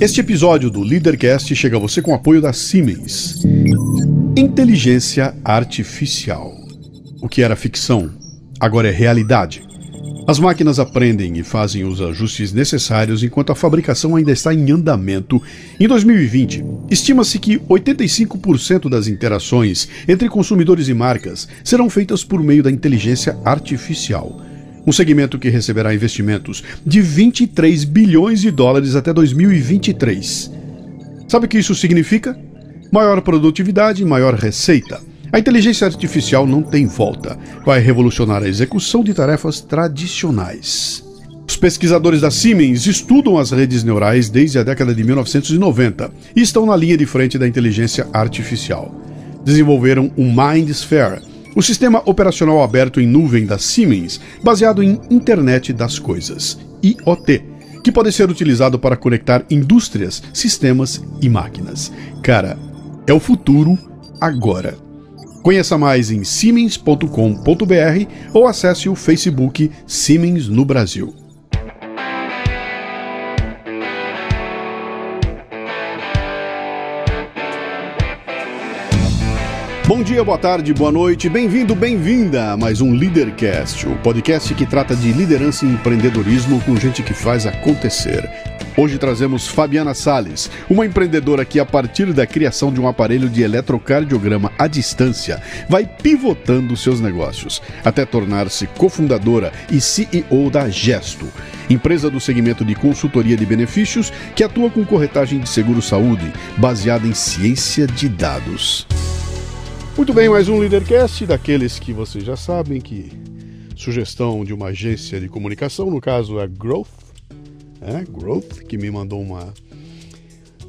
Este episódio do Leadercast chega a você com o apoio da Siemens. Inteligência artificial. O que era ficção, agora é realidade. As máquinas aprendem e fazem os ajustes necessários enquanto a fabricação ainda está em andamento. Em 2020, estima-se que 85% das interações entre consumidores e marcas serão feitas por meio da inteligência artificial. Um segmento que receberá investimentos de 23 bilhões de dólares até 2023. Sabe o que isso significa? Maior produtividade e maior receita. A inteligência artificial não tem volta. Vai revolucionar a execução de tarefas tradicionais. Os pesquisadores da Siemens estudam as redes neurais desde a década de 1990 e estão na linha de frente da inteligência artificial. Desenvolveram o MindSphere, o sistema operacional aberto em nuvem da Siemens, baseado em Internet das Coisas, IoT, que pode ser utilizado para conectar indústrias, sistemas e máquinas. Cara, é o futuro agora. Conheça mais em siemens.com.br ou acesse o Facebook Siemens no Brasil. Bom dia, boa tarde, boa noite, bem-vindo, bem-vinda a mais um Leadercast, o podcast que trata de liderança e empreendedorismo com gente que faz acontecer. Hoje trazemos Fabiana Sales, uma empreendedora que, a partir da criação de um aparelho de eletrocardiograma à distância, vai pivotando seus negócios, até tornar-se cofundadora e CEO da Gesto, empresa do segmento de consultoria de benefícios que atua com corretagem de seguro-saúde, baseada em ciência de dados. Muito bem, mais um Leadercast daqueles que vocês já sabem que sugestão de uma agência de comunicação, no caso a Growth, é, Growth, que me mandou uma,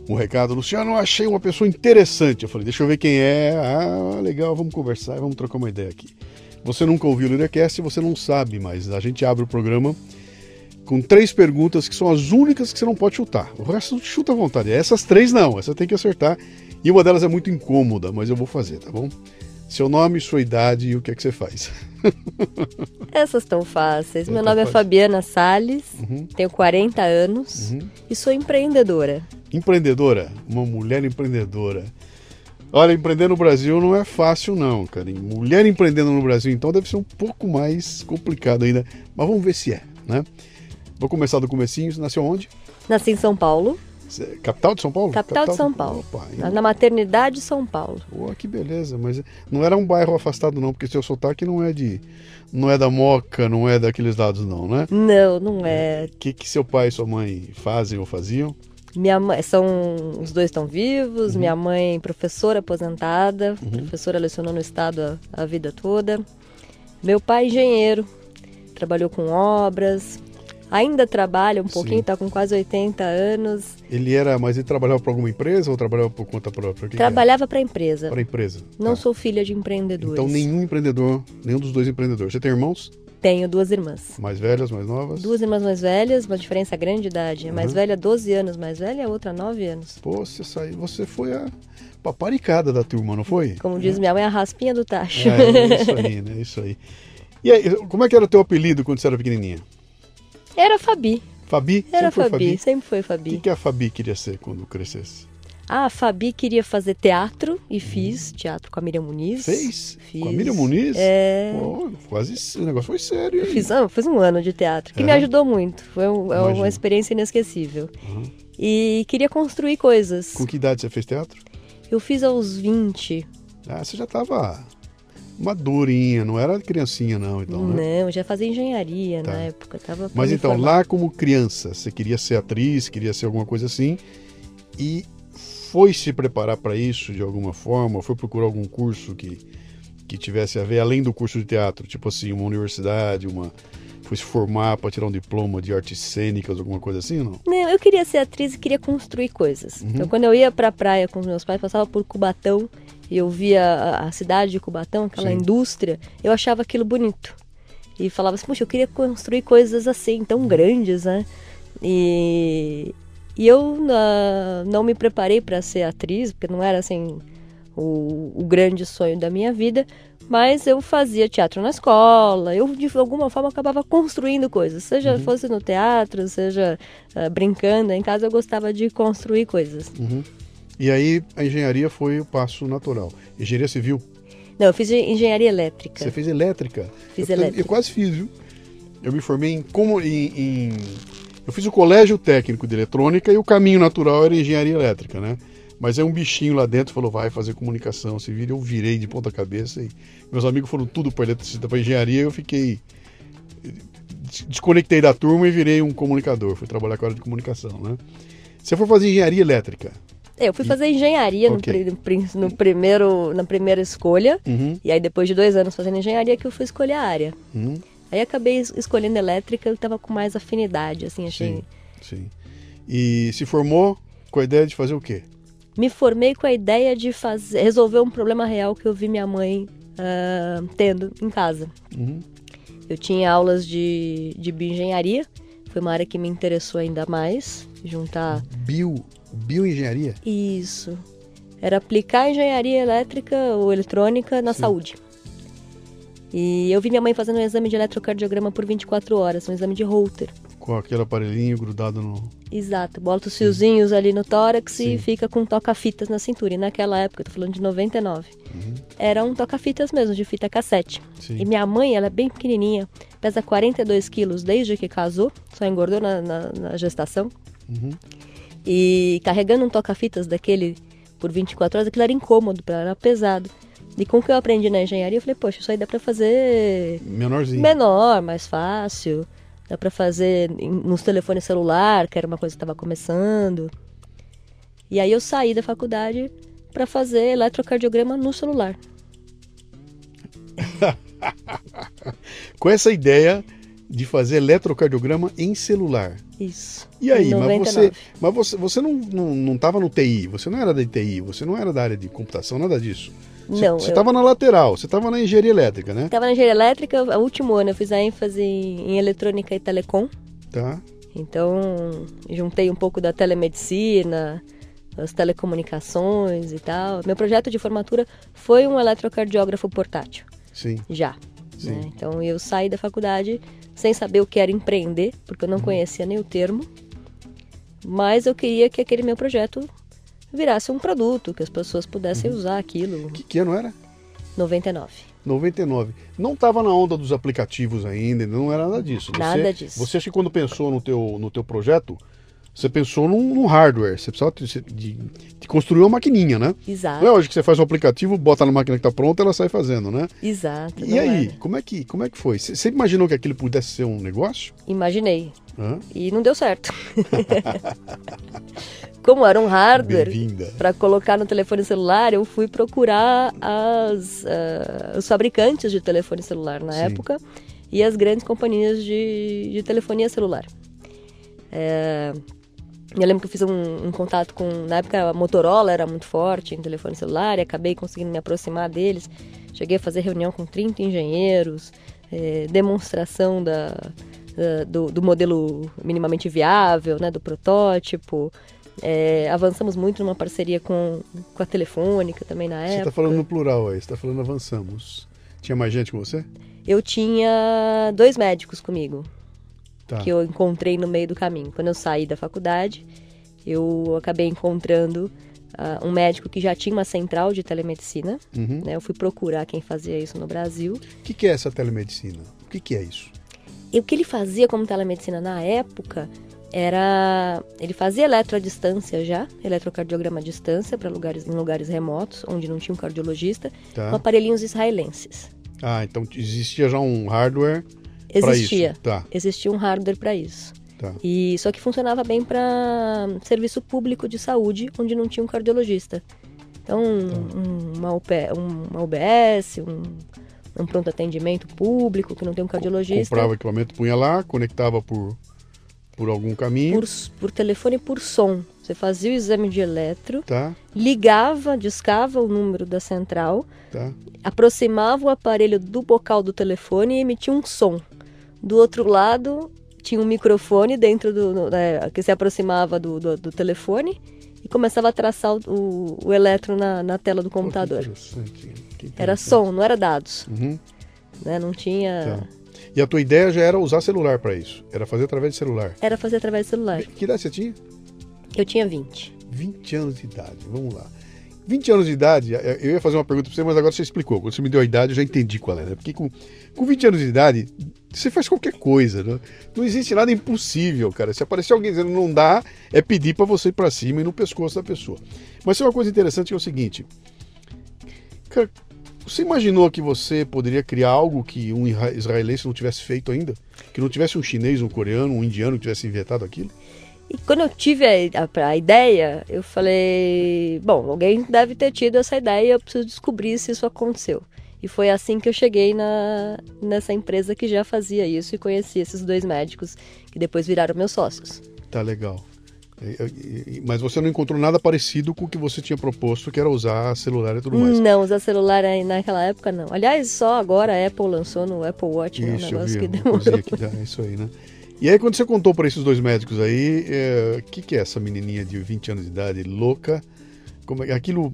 um recado. Luciano, eu achei uma pessoa interessante. Eu falei, deixa eu ver quem é. Ah, legal, vamos conversar, vamos trocar uma ideia aqui. Você nunca ouviu o Leadercast, você não sabe, mas a gente abre o programa com três perguntas que são as únicas que você não pode chutar. O resto chuta à vontade. Essas três não, essa tem que acertar. E uma delas é muito incômoda, mas eu vou fazer, tá bom? Seu nome, sua idade e o que é que você faz. Essas estão fáceis. Meu nome é Fabiana Sales, uhum. tenho 40 anos uhum. e sou empreendedora. Empreendedora? Uma mulher empreendedora. Olha, empreender no Brasil não é fácil não, cara. Mulher empreendendo no Brasil, então, deve ser um pouco mais complicado ainda. Mas vamos ver se é, né? Vou começar do comecinho. Você nasceu onde? Nasci em São Paulo. Capital de São Paulo? Capital, Capital de São Paulo. Opa, na maternidade de São Paulo. Pô, que beleza. Mas não era um bairro afastado não, porque seu sotaque não é de... Não é da Moca, não é daqueles lados não, né? Não, não é. O que, que seu pai e sua mãe fazem ou faziam? Minha mãe, são, os dois estão vivos, uhum. minha mãe professora aposentada, uhum. professora lecionou no estado a, a vida toda. Meu pai engenheiro, trabalhou com obras, ainda trabalha um pouquinho, está com quase 80 anos. Ele era, mas ele trabalhava para alguma empresa ou trabalhava por conta própria? trabalhava para empresa. Para empresa. Não tá. sou filha de empreendedores. Então nenhum empreendedor, nenhum dos dois empreendedores. Você tem irmãos? Tenho duas irmãs. Mais velhas, mais novas? Duas irmãs mais velhas, uma diferença grande de idade. A mais uhum. velha 12 anos mais velha, a outra 9 anos. Pô, você saiu, você foi a paparicada da turma, não foi? Como diz é. minha mãe, a raspinha do tacho. É, é isso aí, né? Isso aí. E aí, como é que era o teu apelido quando você era pequenininha? Era Fabi. Fabi? Era sempre Fabi, Fabi, sempre foi Fabi. O que, que a Fabi queria ser quando crescesse? Ah, a Fabi queria fazer teatro e fiz hum. teatro com a Miriam Muniz. Fez? Fiz. Com a Miriam Muniz? É. Pô, quase, o negócio foi sério. Hein? Fiz, ah, fiz um ano de teatro, que é. me ajudou muito. Foi um, é uma experiência inesquecível. Uhum. E queria construir coisas. Com que idade você fez teatro? Eu fiz aos 20. Ah, você já estava madurinha, não era criancinha não, então, né? Não, já fazia engenharia tá. na época, tava Mas então, formar. lá como criança, você queria ser atriz, queria ser alguma coisa assim, e foi se preparar para isso de alguma forma, foi procurar algum curso que, que tivesse a ver, além do curso de teatro, tipo assim, uma universidade, uma foi se formar para tirar um diploma de artes cênicas, alguma coisa assim, não? Não, eu queria ser atriz e queria construir coisas. Uhum. Então, quando eu ia para a praia com meus pais, passava por Cubatão eu via a, cidade de Cubatão, aquela Sim. indústria, eu achava aquilo bonito. E falava assim, puxa, eu queria construir coisas assim, tão grandes, né? E, e eu uh, não me preparei para ser atriz, porque não era assim o, o, grande sonho da minha vida, Mas eu fazia teatro na escola, eu de alguma forma acabava construindo coisas, seja Uhum. fosse no teatro, seja ah, brincando em casa, eu gostava de construir coisas. Uhum. E aí a engenharia foi o passo natural. Engenharia civil. Não, eu fiz engenharia elétrica. Você fez elétrica? Fiz eu, elétrica. Eu quase fiz, viu? Eu me formei em, como, em, em- Eu fiz o colégio técnico de eletrônica e o caminho natural era engenharia elétrica, né? Mas aí um bichinho lá dentro falou, vai fazer comunicação civil. Eu virei de ponta cabeça e meus amigos foram tudo para eletricidade, para engenharia. Eu fiquei... des- Desconectei da turma e virei um comunicador. Fui trabalhar com a área de comunicação, né? Você foi fazer engenharia elétrica. Eu fui fazer engenharia no Ok. pri- no, pri- no primeiro, na primeira escolha, Uhum, e aí depois de dois anos fazendo engenharia que eu fui escolher a área. uhum. Aí acabei es- escolhendo elétrica, eu tava com mais afinidade, assim, achei. Sim, sim. E se formou com a ideia de fazer o quê? Me formei com a ideia de fazer, resolver um problema real que eu vi minha mãe ah, tendo em casa. Uhum. Eu tinha aulas de, de bioengenharia, foi uma área que me interessou ainda mais, juntar Bio, bioengenharia? isso. Era aplicar engenharia elétrica ou eletrônica na Sim. saúde. E eu vi minha mãe fazendo um exame de eletrocardiograma por 24 horas, um exame de Holter. Com aquele aparelhinho grudado no. Exato, bota os fiozinhos ali no tórax Sim. e fica com toca-fitas na cintura. E naquela época, eu tô falando de 99, Uhum. era um toca-fitas mesmo, de fita cassete. Sim. E minha mãe, ela é bem pequenininha, pesa 42 quilos desde que casou, só engordou na, na- na gestação. Uhum. E carregando um toca-fitas daquele por 24 horas, aquilo era incômodo para era pesado. E com o que eu aprendi na engenharia, eu falei, poxa, isso aí dá pra fazer Menorzinho. menor, mais fácil. Dá pra fazer nos telefones celular, que era uma coisa que estava começando. E aí eu saí da faculdade pra fazer eletrocardiograma no celular. Com essa ideia de fazer eletrocardiograma em celular. Isso. E aí, em mas você, 99. mas você, você não, não, não tava no TI, você não era da TI, você não era da área de computação, nada disso. Você, Não, você eu- estava na lateral, você estava na engenharia elétrica, né? Tava na engenharia elétrica, o último ano eu fiz a ênfase em eletrônica e telecom. Tá. Então, juntei um pouco da telemedicina, as telecomunicações e tal. Meu projeto de formatura foi um eletrocardiógrafo portátil, Sim. já. Né? Então, eu saí da faculdade sem saber o que era empreender, porque eu Uhum. não conhecia nem o termo. Mas eu queria que aquele meu projeto virasse um produto, que as pessoas pudessem Uhum. usar aquilo. Que, que ano era? 99. 99. Não estava na onda dos aplicativos ainda, não era nada disso. Você, Nada disso. Você acha que quando pensou no teu, no teu projeto, você pensou num, num hardware, você precisava de, de- de construir uma maquininha, né? Exato. Não é hoje que você faz um aplicativo, bota na máquina que está pronta, ela sai fazendo, né? Exato. E aí, era. como é, que, como é que foi? Você imaginou que aquilo pudesse ser um negócio? Imaginei. Hã? E não deu certo. Como era um hardware para colocar no telefone celular, eu fui procurar as, ah, os fabricantes de telefone celular na Sim. época e as grandes companhias de, de telefonia celular. É, eu lembro que eu fiz um, um contato com. Na época a Motorola era muito forte em telefone celular e acabei conseguindo me aproximar deles. Cheguei a fazer reunião com 30 engenheiros, é, demonstração da, da- do, do modelo minimamente viável, né, do protótipo. É, avançamos muito numa parceria com, com a Telefônica também na Você época. está falando no plural aí, você está falando avançamos. Tinha mais gente com você? Eu tinha dois médicos comigo. Tá. que eu encontrei no meio do caminho. Quando eu saí da faculdade, eu acabei encontrando ah, um médico que já tinha uma central de telemedicina. Uhum. né? Eu fui procurar quem fazia isso no Brasil. O que, que é essa telemedicina? O que, que é isso? E o que ele fazia como telemedicina na época era. Ele fazia eletro à distância já, eletrocardiograma à distância, para lugares, em lugares remotos, onde não tinha um cardiologista, Tá. com aparelhinhos israelenses. Ah, então existia já um hardware Existia. isso. Tá, Existia um hardware para isso. tá. E só que funcionava bem para serviço público de saúde, onde não tinha um cardiologista. Então, um- uma, UP, um- uma UBS, um, um pronto atendimento público que não tem um cardiologista, Comprava equipamento, punha lá, conectava por, por algum caminho. por, por telefone e por som. Você fazia o exame de eletro, Tá, ligava, discava o número da central, tá. aproximava o aparelho do bocal do telefone e emitia um som. Do outro lado tinha um microfone dentro do né, que se aproximava do, do, do telefone e começava a traçar o, o, o eletro na, na tela do computador. interessante. Que Era som, não era dados. Uhum. Né? Não tinha. Tá. E a tua ideia já era usar celular para isso? Era fazer através de celular? Era fazer através de celular. Que idade você tinha? Eu tinha 20. 20 anos de idade, vamos lá. 20 anos de idade, eu ia fazer uma pergunta para você, mas agora você explicou. Quando você me deu a idade, eu já entendi qual era. Porque com, com 20 anos de idade, você faz qualquer coisa. Né? Não existe nada impossível, cara. Se aparecer alguém dizendo não dá, é pedir para você ir para cima e no pescoço da pessoa. Mas tem uma coisa interessante que é o seguinte. Cara, você imaginou que você poderia criar algo que um israelense não tivesse feito ainda? Que não tivesse um chinês, um coreano, um indiano que tivesse inventado aquilo? E quando eu tive a, a, a, ideia, eu falei: bom, alguém deve ter tido essa ideia, eu preciso descobrir se isso aconteceu. E foi assim que eu cheguei na, nessa empresa que já fazia isso e conheci esses dois médicos que depois viraram meus sócios. Tá legal. Mas você não encontrou nada parecido com o que você tinha proposto, que era usar celular e tudo mais? Não, usar celular naquela época não. Aliás, só agora a Apple lançou no Apple Watch, isso, né, um negócio vi, que demorou. Que dá, isso aí, né? E aí, quando você contou para esses dois médicos aí, o é, que, que é essa menininha de 20 anos de idade, louca? Como é, aquilo.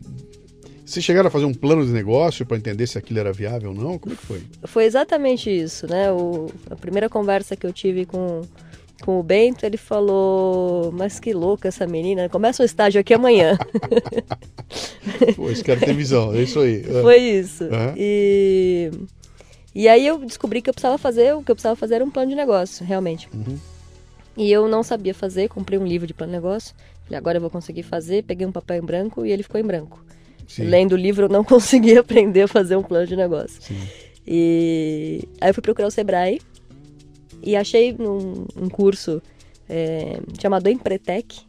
Vocês chegaram a fazer um plano de negócio para entender se aquilo era viável ou não? Como é que foi? Foi exatamente isso, né? O, a primeira conversa que eu tive com, com o Bento, ele falou: Mas que louca essa menina, começa um estágio aqui amanhã. Pô, esse cara tem visão, é isso aí. Foi isso. Uhum. E. E aí eu descobri que eu precisava fazer, o que eu precisava fazer era um plano de negócio, realmente. Uhum. E eu não sabia fazer, comprei um livro de plano de negócio. Falei, agora eu vou conseguir fazer, peguei um papel em branco e ele ficou em branco. Sim. Lendo o livro eu não consegui aprender a fazer um plano de negócio. Sim. E aí eu fui procurar o Sebrae e achei um, um curso é, chamado Empretec,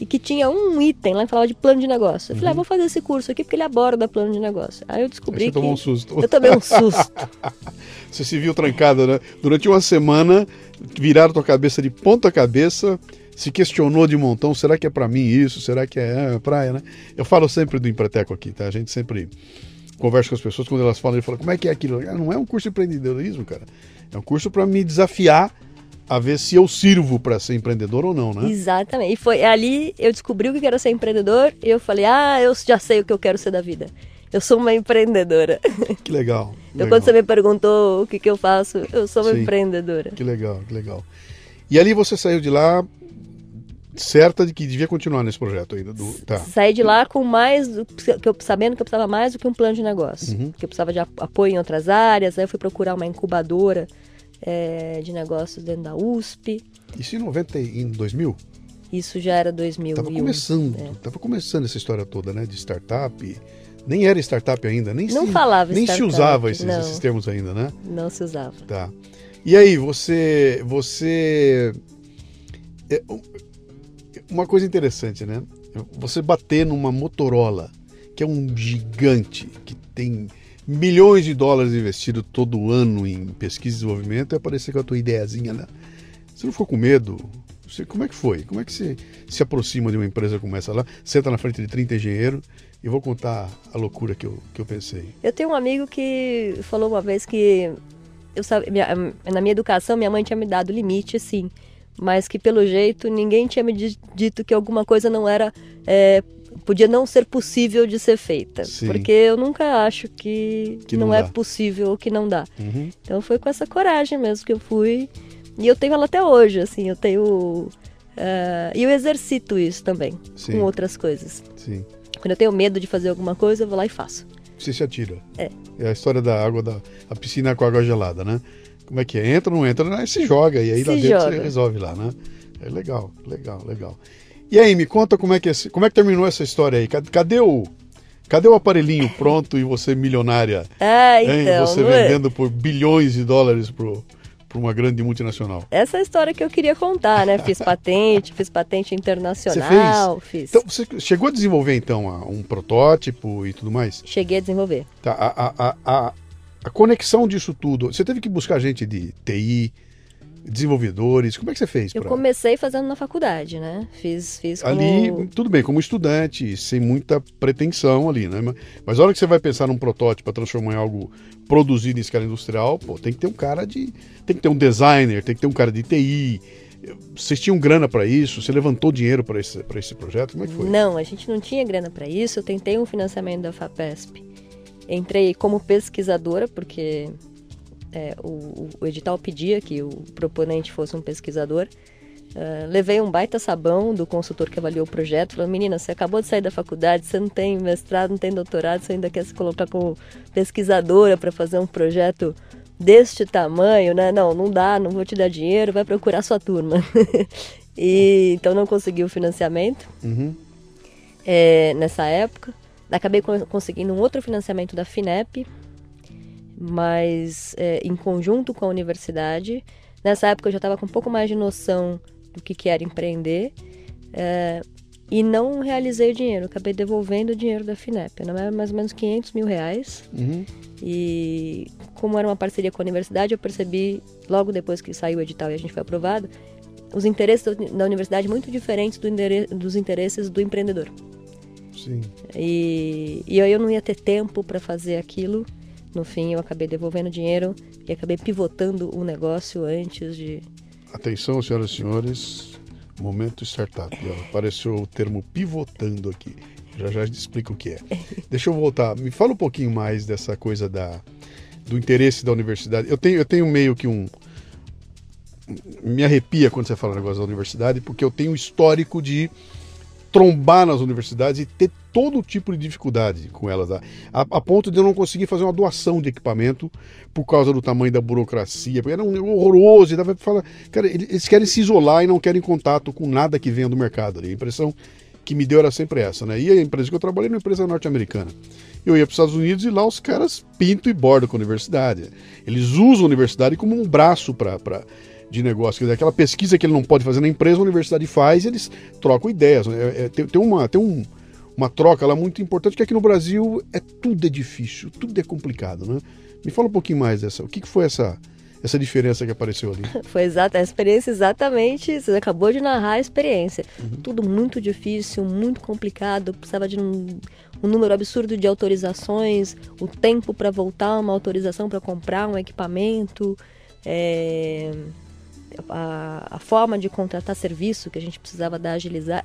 e que tinha um item lá que falava de plano de negócio. Eu falei, ah, uhum. ah, vou fazer esse curso aqui porque ele aborda plano de negócio. Aí eu descobri Aí você que... tomou um susto. Eu tomei um susto. você se viu trancada, né? Durante uma semana, viraram tua cabeça de ponta cabeça, se questionou de montão, será que é para mim isso? Será que é, é praia, né? Eu falo sempre do Empreteco aqui, tá? A gente sempre conversa com as pessoas, quando elas falam, ele fala, como é que é aquilo? Ah, não é um curso de empreendedorismo, cara. É um curso para me desafiar a ver se eu sirvo para ser empreendedor ou não, né? Exatamente. E foi ali eu descobri o que era ser empreendedor e eu falei: "Ah, eu já sei o que eu quero ser da vida. Eu sou uma empreendedora". Que legal. então legal. quando você me perguntou o que que eu faço, eu sou uma Sim. empreendedora. Que legal, que legal. E ali você saiu de lá certa de que devia continuar nesse projeto ainda. Do, tá. Saí de lá com mais, do, que eu, sabendo que eu precisava mais do que um plano de negócio. Uhum. Que eu precisava de apoio em outras áreas, aí eu fui procurar uma incubadora é, de negócios dentro da USP. Isso em 90, em 2000? Isso já era 2000. Tava começando, é. tava começando essa história toda, né, de startup. Nem era startup ainda, nem não se, falava nem startup, se usava esses, esses, termos ainda, né? Não se usava. Tá. E aí, você, você, é, uma coisa interessante, né? Você bater numa Motorola, que é um gigante que tem milhões de dólares investidos todo ano em pesquisa e desenvolvimento e aparecer com a tua ideiazinha, né? Você não ficou com medo? Você, como é que foi? Como é que você se aproxima de uma empresa como essa lá? Senta na frente de 30 engenheiros e vou contar a loucura que eu, que eu pensei. Eu tenho um amigo que falou uma vez que eu na minha educação minha mãe tinha me dado limite, assim, mas que pelo jeito ninguém tinha me dito que alguma coisa não era é, podia não ser possível de ser feita. Sim. Porque eu nunca acho que, que não, não é possível ou que não dá. Uhum. Então foi com essa coragem mesmo que eu fui. E eu tenho ela até hoje, assim, eu tenho. Uh, e eu exercito isso também, Sim. com outras coisas. Sim. Quando eu tenho medo de fazer alguma coisa, eu vou lá e faço. Você se atira. É. É a história da água, da a piscina com água gelada, né? Como é que é? Entra ou não entra? Aí se joga, e aí se lá dentro joga. você resolve lá, né? É legal, legal, legal. E aí, me conta como é que, é, como é que terminou essa história aí? Cadê o, cadê o aparelhinho pronto e você milionária? Ah, então. Você é? vendendo por bilhões de dólares para uma grande multinacional. Essa é a história que eu queria contar, né? Fiz patente, fiz patente internacional, você fez? fiz. Então, você chegou a desenvolver, então, um protótipo e tudo mais? Cheguei a desenvolver. Tá, a, a, a, a conexão disso tudo, você teve que buscar gente de TI, desenvolvedores? Como é que você fez? Eu pra... comecei fazendo na faculdade, né? Fiz, fiz como... Ali, tudo bem, como estudante, sem muita pretensão ali, né? Mas a hora que você vai pensar num protótipo para transformar em algo produzido em escala industrial, pô, tem que ter um cara de... Tem que ter um designer, tem que ter um cara de TI... Vocês tinham grana para isso? Você levantou dinheiro para esse, esse projeto? Como é que foi? Não, a gente não tinha grana para isso. Eu tentei um financiamento da FAPESP Entrei como pesquisadora, porque é, o, o, edital pedia que o proponente fosse um pesquisador. Uh, levei um baita sabão do consultor que avaliou o projeto. Falou: Menina, você acabou de sair da faculdade, você não tem mestrado, não tem doutorado, você ainda quer se colocar como pesquisadora para fazer um projeto deste tamanho, né? Não, não dá, não vou te dar dinheiro, vai procurar sua turma. e então não consegui o financiamento uhum. é, nessa época. Acabei conseguindo um outro financiamento da FINEP, mas é, em conjunto com a universidade. Nessa época eu já estava com um pouco mais de noção do que, que era empreender. É, e não realizei o dinheiro, acabei devolvendo o dinheiro da FINEP. Era mais ou menos 500 mil reais. Uhum. E como era uma parceria com a universidade, eu percebi, logo depois que saiu o edital e a gente foi aprovado, os interesses da universidade muito diferentes do dos interesses do empreendedor. Sim. E, e eu não ia ter tempo para fazer aquilo. No fim, eu acabei devolvendo dinheiro e acabei pivotando o negócio antes de. Atenção, senhoras e senhores, momento startup. Apareceu o termo pivotando aqui. Já já explico o que é. Deixa eu voltar. Me fala um pouquinho mais dessa coisa da, do interesse da universidade. Eu tenho, eu tenho meio que um. Me arrepia quando você fala negócio da universidade, porque eu tenho um histórico de trombar nas universidades e ter todo tipo de dificuldade com elas, a, a, ponto de eu não conseguir fazer uma doação de equipamento por causa do tamanho da burocracia, porque era um horroroso, e dava falar, cara, eles querem se isolar e não querem contato com nada que venha do mercado. A impressão que me deu era sempre essa, né? E a empresa que eu trabalhei era uma empresa norte-americana. Eu ia para os Estados Unidos e lá os caras pintam e bordam com a universidade. Eles usam a universidade como um braço para de negócio. Quer dizer, aquela pesquisa que ele não pode fazer na empresa, a universidade faz, eles trocam ideias. Né? É, é, tem, tem, uma, tem um, uma troca lá muito importante, que aqui no Brasil é tudo é difícil, tudo é complicado. Né? Me fala um pouquinho mais dessa. O que, que foi essa, essa diferença que apareceu ali? Foi exata, a experiência exatamente, você acabou de narrar a experiência. Uhum. Tudo muito difícil, muito complicado, precisava de um, um número absurdo de autorizações, o tempo para voltar uma autorização para comprar um equipamento. É a, a, forma de contratar serviço, que a gente precisava da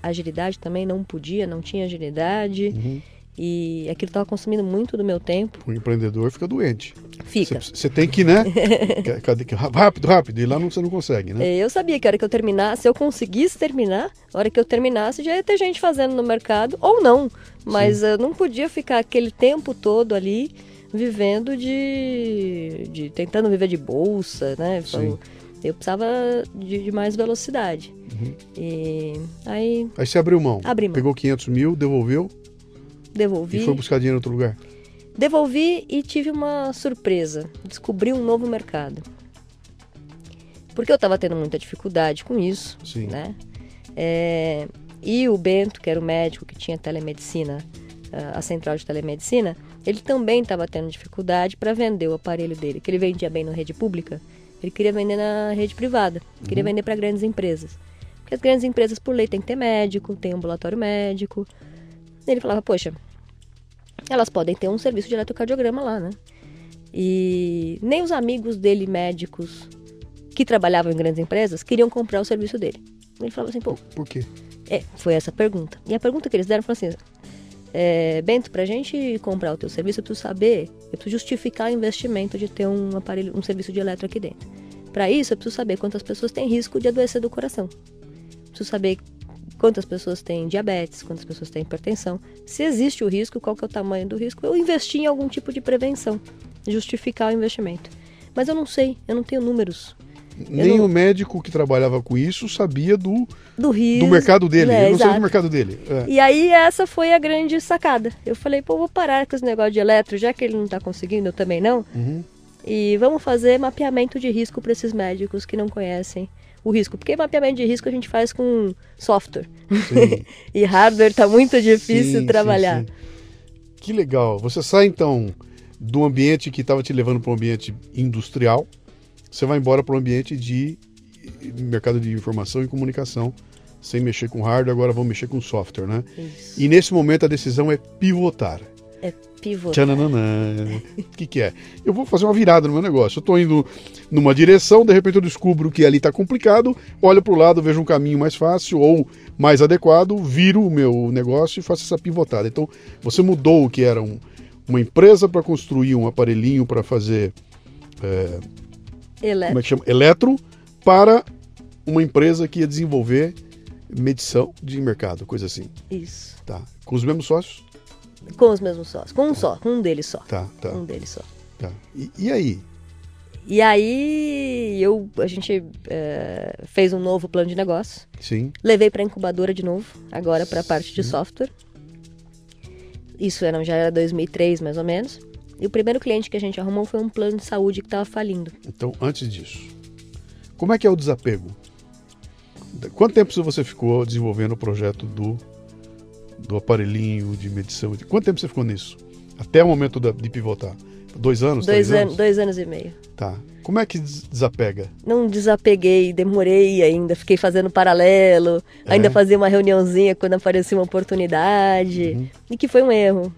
agilidade também, não podia, não tinha agilidade. Uhum. E aquilo estava consumindo muito do meu tempo. O empreendedor fica doente. Fica. Você tem que, né? rápido, rápido. E lá você não consegue, né? Eu sabia que a hora que eu terminasse, se eu conseguisse terminar, a hora que eu terminasse, já ia ter gente fazendo no mercado, ou não. Mas Sim. eu não podia ficar aquele tempo todo ali vivendo de. de tentando viver de bolsa, né? Sim. Eu precisava de, de mais velocidade. Uhum. E aí. Aí você abriu mão. Abri mão. Pegou 500 mil, devolveu. Devolvi. E foi buscar dinheiro em outro lugar. Devolvi e tive uma surpresa. Descobri um novo mercado. Porque eu estava tendo muita dificuldade com isso, Sim. né? É, e o Bento, que era o médico que tinha telemedicina, a central de telemedicina, ele também estava tendo dificuldade para vender o aparelho dele, que ele vendia bem na rede pública. Ele queria vender na rede privada, queria uhum. vender para grandes empresas. Porque as grandes empresas, por lei, tem que ter médico, tem ambulatório médico. Ele falava, poxa, elas podem ter um serviço de eletrocardiograma lá, né? E nem os amigos dele, médicos, que trabalhavam em grandes empresas, queriam comprar o serviço dele. Ele falava assim, pô. Por quê? É, foi essa a pergunta. E a pergunta que eles deram foi assim: é, Bento, para a gente comprar o teu serviço, eu preciso saber, eu preciso justificar o investimento de ter um aparelho, um serviço de eletro aqui dentro. Para isso, eu preciso saber quantas pessoas têm risco de adoecer do coração. Preciso saber quantas pessoas têm diabetes, quantas pessoas têm hipertensão. Se existe o risco, qual que é o tamanho do risco, eu investi em algum tipo de prevenção, justificar o investimento. Mas eu não sei, eu não tenho números. Nem não... o médico que trabalhava com isso sabia do, do, risco, do mercado dele. É, eu não exato. sei do mercado dele. É. E aí essa foi a grande sacada. Eu falei, pô, vou parar com esse negócio de eletro, já que ele não está conseguindo, eu também não. Uhum. E vamos fazer mapeamento de risco para esses médicos que não conhecem o risco. Porque mapeamento de risco a gente faz com software. e hardware está muito difícil sim, trabalhar. Sim, sim. Que legal. Você sai então do ambiente que estava te levando para um ambiente industrial, você vai embora para o ambiente de mercado de informação e comunicação, sem mexer com hardware, agora vamos mexer com software, né? Isso. E nesse momento a decisão é pivotar. É pivotar. O que, que é? Eu vou fazer uma virada no meu negócio. Eu estou indo numa direção, de repente eu descubro que ali está complicado, olho para o lado, vejo um caminho mais fácil ou mais adequado, viro o meu negócio e faço essa pivotada. Então, você mudou o que era um, uma empresa para construir um aparelhinho para fazer é, Eletro. como é que chama? Eletro para uma empresa que ia desenvolver medição de mercado, coisa assim. Isso. Tá. Com os mesmos sócios? Com os mesmos sócios. Com um só, com um deles só. Tá, tá, Um deles só. tá. E, e aí? E aí eu, a gente é, fez um novo plano de negócio. Sim. Levei para incubadora de novo, agora para a parte de software. Isso era, já era 2003, mais ou menos. E o primeiro cliente que a gente arrumou foi um plano de saúde que estava falindo. Então, antes disso, como é que é o desapego? Quanto tempo você ficou desenvolvendo o projeto do, do aparelhinho de medição? Quanto tempo você ficou nisso? Até o momento da- de pivotar? Dois anos? Dois, an anos? dois anos e meio. Tá. Como é que des- desapega? Não desapeguei, demorei ainda, fiquei fazendo paralelo, É. ainda fazia uma reuniãozinha quando aparecia uma oportunidade. E que foi um erro.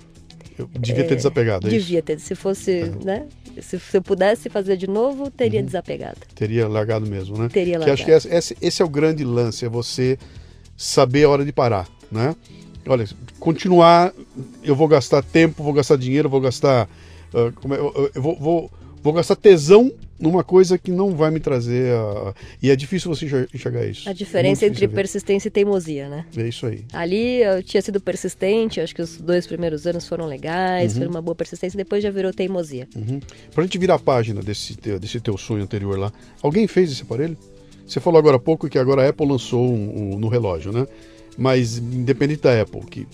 Eu devia ter desapegado, é isso? É, Devia ter. Se fosse, né? Se, se eu pudesse fazer de novo, teria Uhum. desapegado. Teria largado mesmo, né? Teria Que acho que esse, esse- esse é o grande lance, é você saber a hora de parar, né? Olha, continuar, eu vou gastar tempo, vou gastar dinheiro, vou gastar, como é, eu, eu- eu vou, vou, vou gastar tesão numa coisa que não vai me trazer a... E é difícil você enxer- enxergar isso. A diferença É muito entre persistência e teimosia, né? É isso aí. Ali eu tinha sido persistente, acho que os dois primeiros anos foram legais, foi uma boa persistência, depois já virou teimosia. Uhum. Pra gente virar a página desse teu, desse teu sonho anterior lá, alguém fez esse aparelho? Você falou agora há pouco que agora a Apple lançou um, um- no relógio, né? Mas independente da Apple, que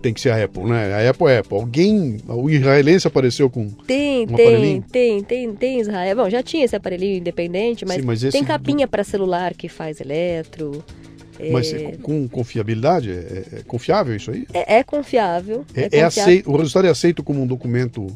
tem que ser a Apple, né? A Apple é Apple. Alguém, o israelense apareceu com. Tem, Um tem, aparelhinho? tem, tem, tem Israel. Bom, já tinha esse aparelhinho independente, mas, Sim, mas tem do- capinha para celular que faz eletro. É, Mas com confiabilidade? É, é confiável isso aí? é, é confiável. É, é confiável. aceito, o resultado é aceito como um documento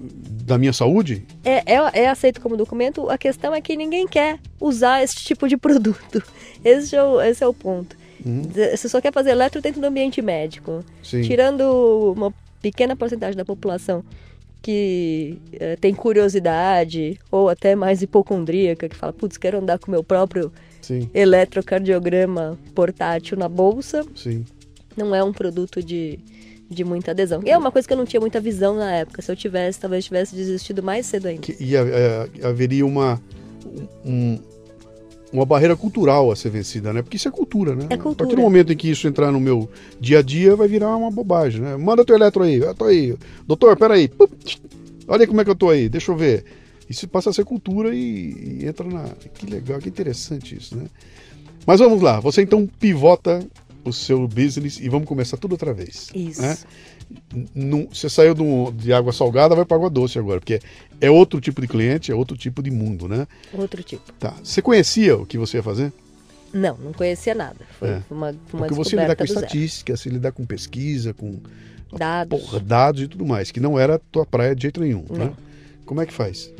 da minha saúde? É, é, é aceito como documento, a questão é que ninguém quer usar esse tipo de produto. Esse é o, esse é o ponto. Uhum. Você só quer fazer eletro dentro do ambiente médico. Sim. Tirando uma pequena porcentagem da população que eh, tem curiosidade ou até mais hipocondríaca, que fala, putz, quero andar com o meu próprio Sim, eletrocardiograma portátil na bolsa, sim. não é um produto de, de muita adesão. E é uma coisa que eu não tinha muita visão na época. Se eu tivesse, talvez tivesse desistido mais cedo ainda. Que, e é, haveria uma, um- uma barreira cultural a ser vencida, né? Porque isso é cultura, né? É A partir cultura. do momento em que isso entrar no meu dia a dia, vai virar uma bobagem, né? Manda teu eletro aí, eu tô aí. Doutor, peraí. Olha como é que eu tô aí, deixa eu ver. Isso passa a ser cultura e, e entra na. Que legal, que interessante isso, né? Mas vamos lá, você então pivota o seu business e vamos começar tudo outra vez. Isso. né? Não- você saiu do- de água salgada, vai para água doce agora, porque é outro tipo de cliente, é outro tipo de mundo, né? Outro tipo. Tá. Você conhecia o que você ia fazer? Não, não conhecia nada. Foi É. uma, uma Porque você lidar com estatística, você lidar com pesquisa, com Dados. porra, dados e tudo mais, que não era a tua praia de jeito nenhum, né? Não. Como é que faz?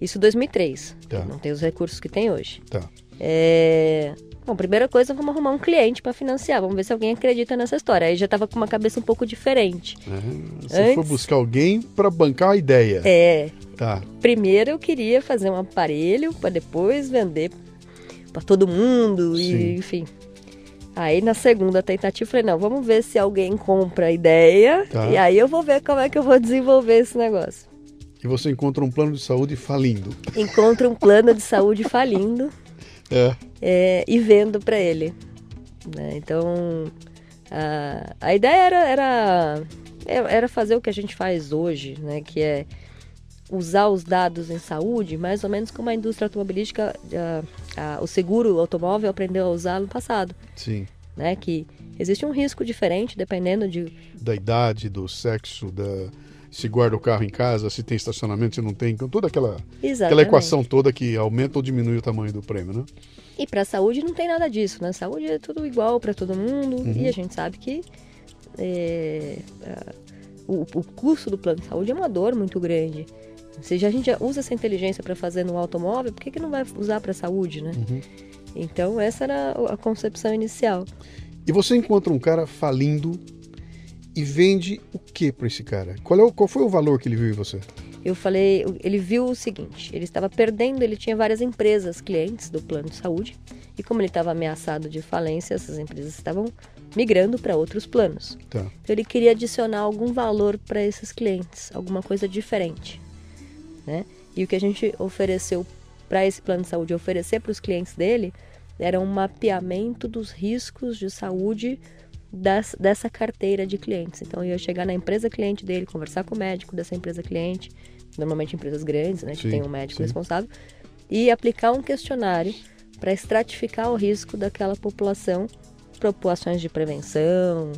Isso em 2003. Tá. Não tem os recursos que tem hoje. Tá. É... Bom, primeira coisa, vamos arrumar um cliente para financiar. Vamos ver se alguém acredita nessa história. Aí já tava com uma cabeça um pouco diferente. É, você Antes- foi buscar alguém para bancar a ideia. É, Tá. primeiro eu queria fazer um aparelho para depois vender para todo mundo Sim. e enfim. Aí na segunda tentativa eu falei, não, vamos ver se alguém compra a ideia Tá. e aí eu vou ver como é que eu vou desenvolver esse negócio. E você encontra um plano de saúde falindo. Encontro um plano de saúde falindo É. é, e vendo para ele. né? Então, a, a ideia era, era, era fazer o que a gente faz hoje, né? que é usar os dados em saúde, mais ou menos como a indústria automobilística, a- a- o seguro automóvel aprendeu a usar no passado. Sim. Né? Que existe um risco diferente dependendo de. Da idade, do sexo, da se guarda o carro em casa, se tem estacionamento, se não tem, então toda aquela, aquela equação toda que aumenta ou diminui o tamanho do prêmio, né? E para a saúde não tem nada disso, né? Saúde é tudo igual para todo mundo Uhum. e a gente sabe que é, a- o, o custo do plano de saúde é uma dor muito grande. Se já a gente já usa essa inteligência para fazer no automóvel, por que, que não vai usar para a saúde, né? Uhum. Então essa era a concepção inicial. E você encontra um cara falindo e vende o que para esse cara? Qual, é o, qual foi o valor que ele viu em você? Eu falei, ele viu o seguinte, ele estava perdendo, ele tinha várias empresas clientes do plano de saúde E como ele estava ameaçado de falência, essas empresas estavam migrando para outros planos. Tá. Então ele queria adicionar algum valor para esses clientes, alguma coisa diferente, né? E o que a gente ofereceu para esse plano de saúde, oferecer para os clientes dele, era um mapeamento dos riscos de saúde das, dessa carteira de clientes. Então eu ia chegar na empresa cliente dele, conversar com o médico dessa empresa cliente, normalmente empresas grandes, né, que Sim, tem um médico sim. responsável, e aplicar um questionário para estratificar o risco daquela população, propor ações de prevenção,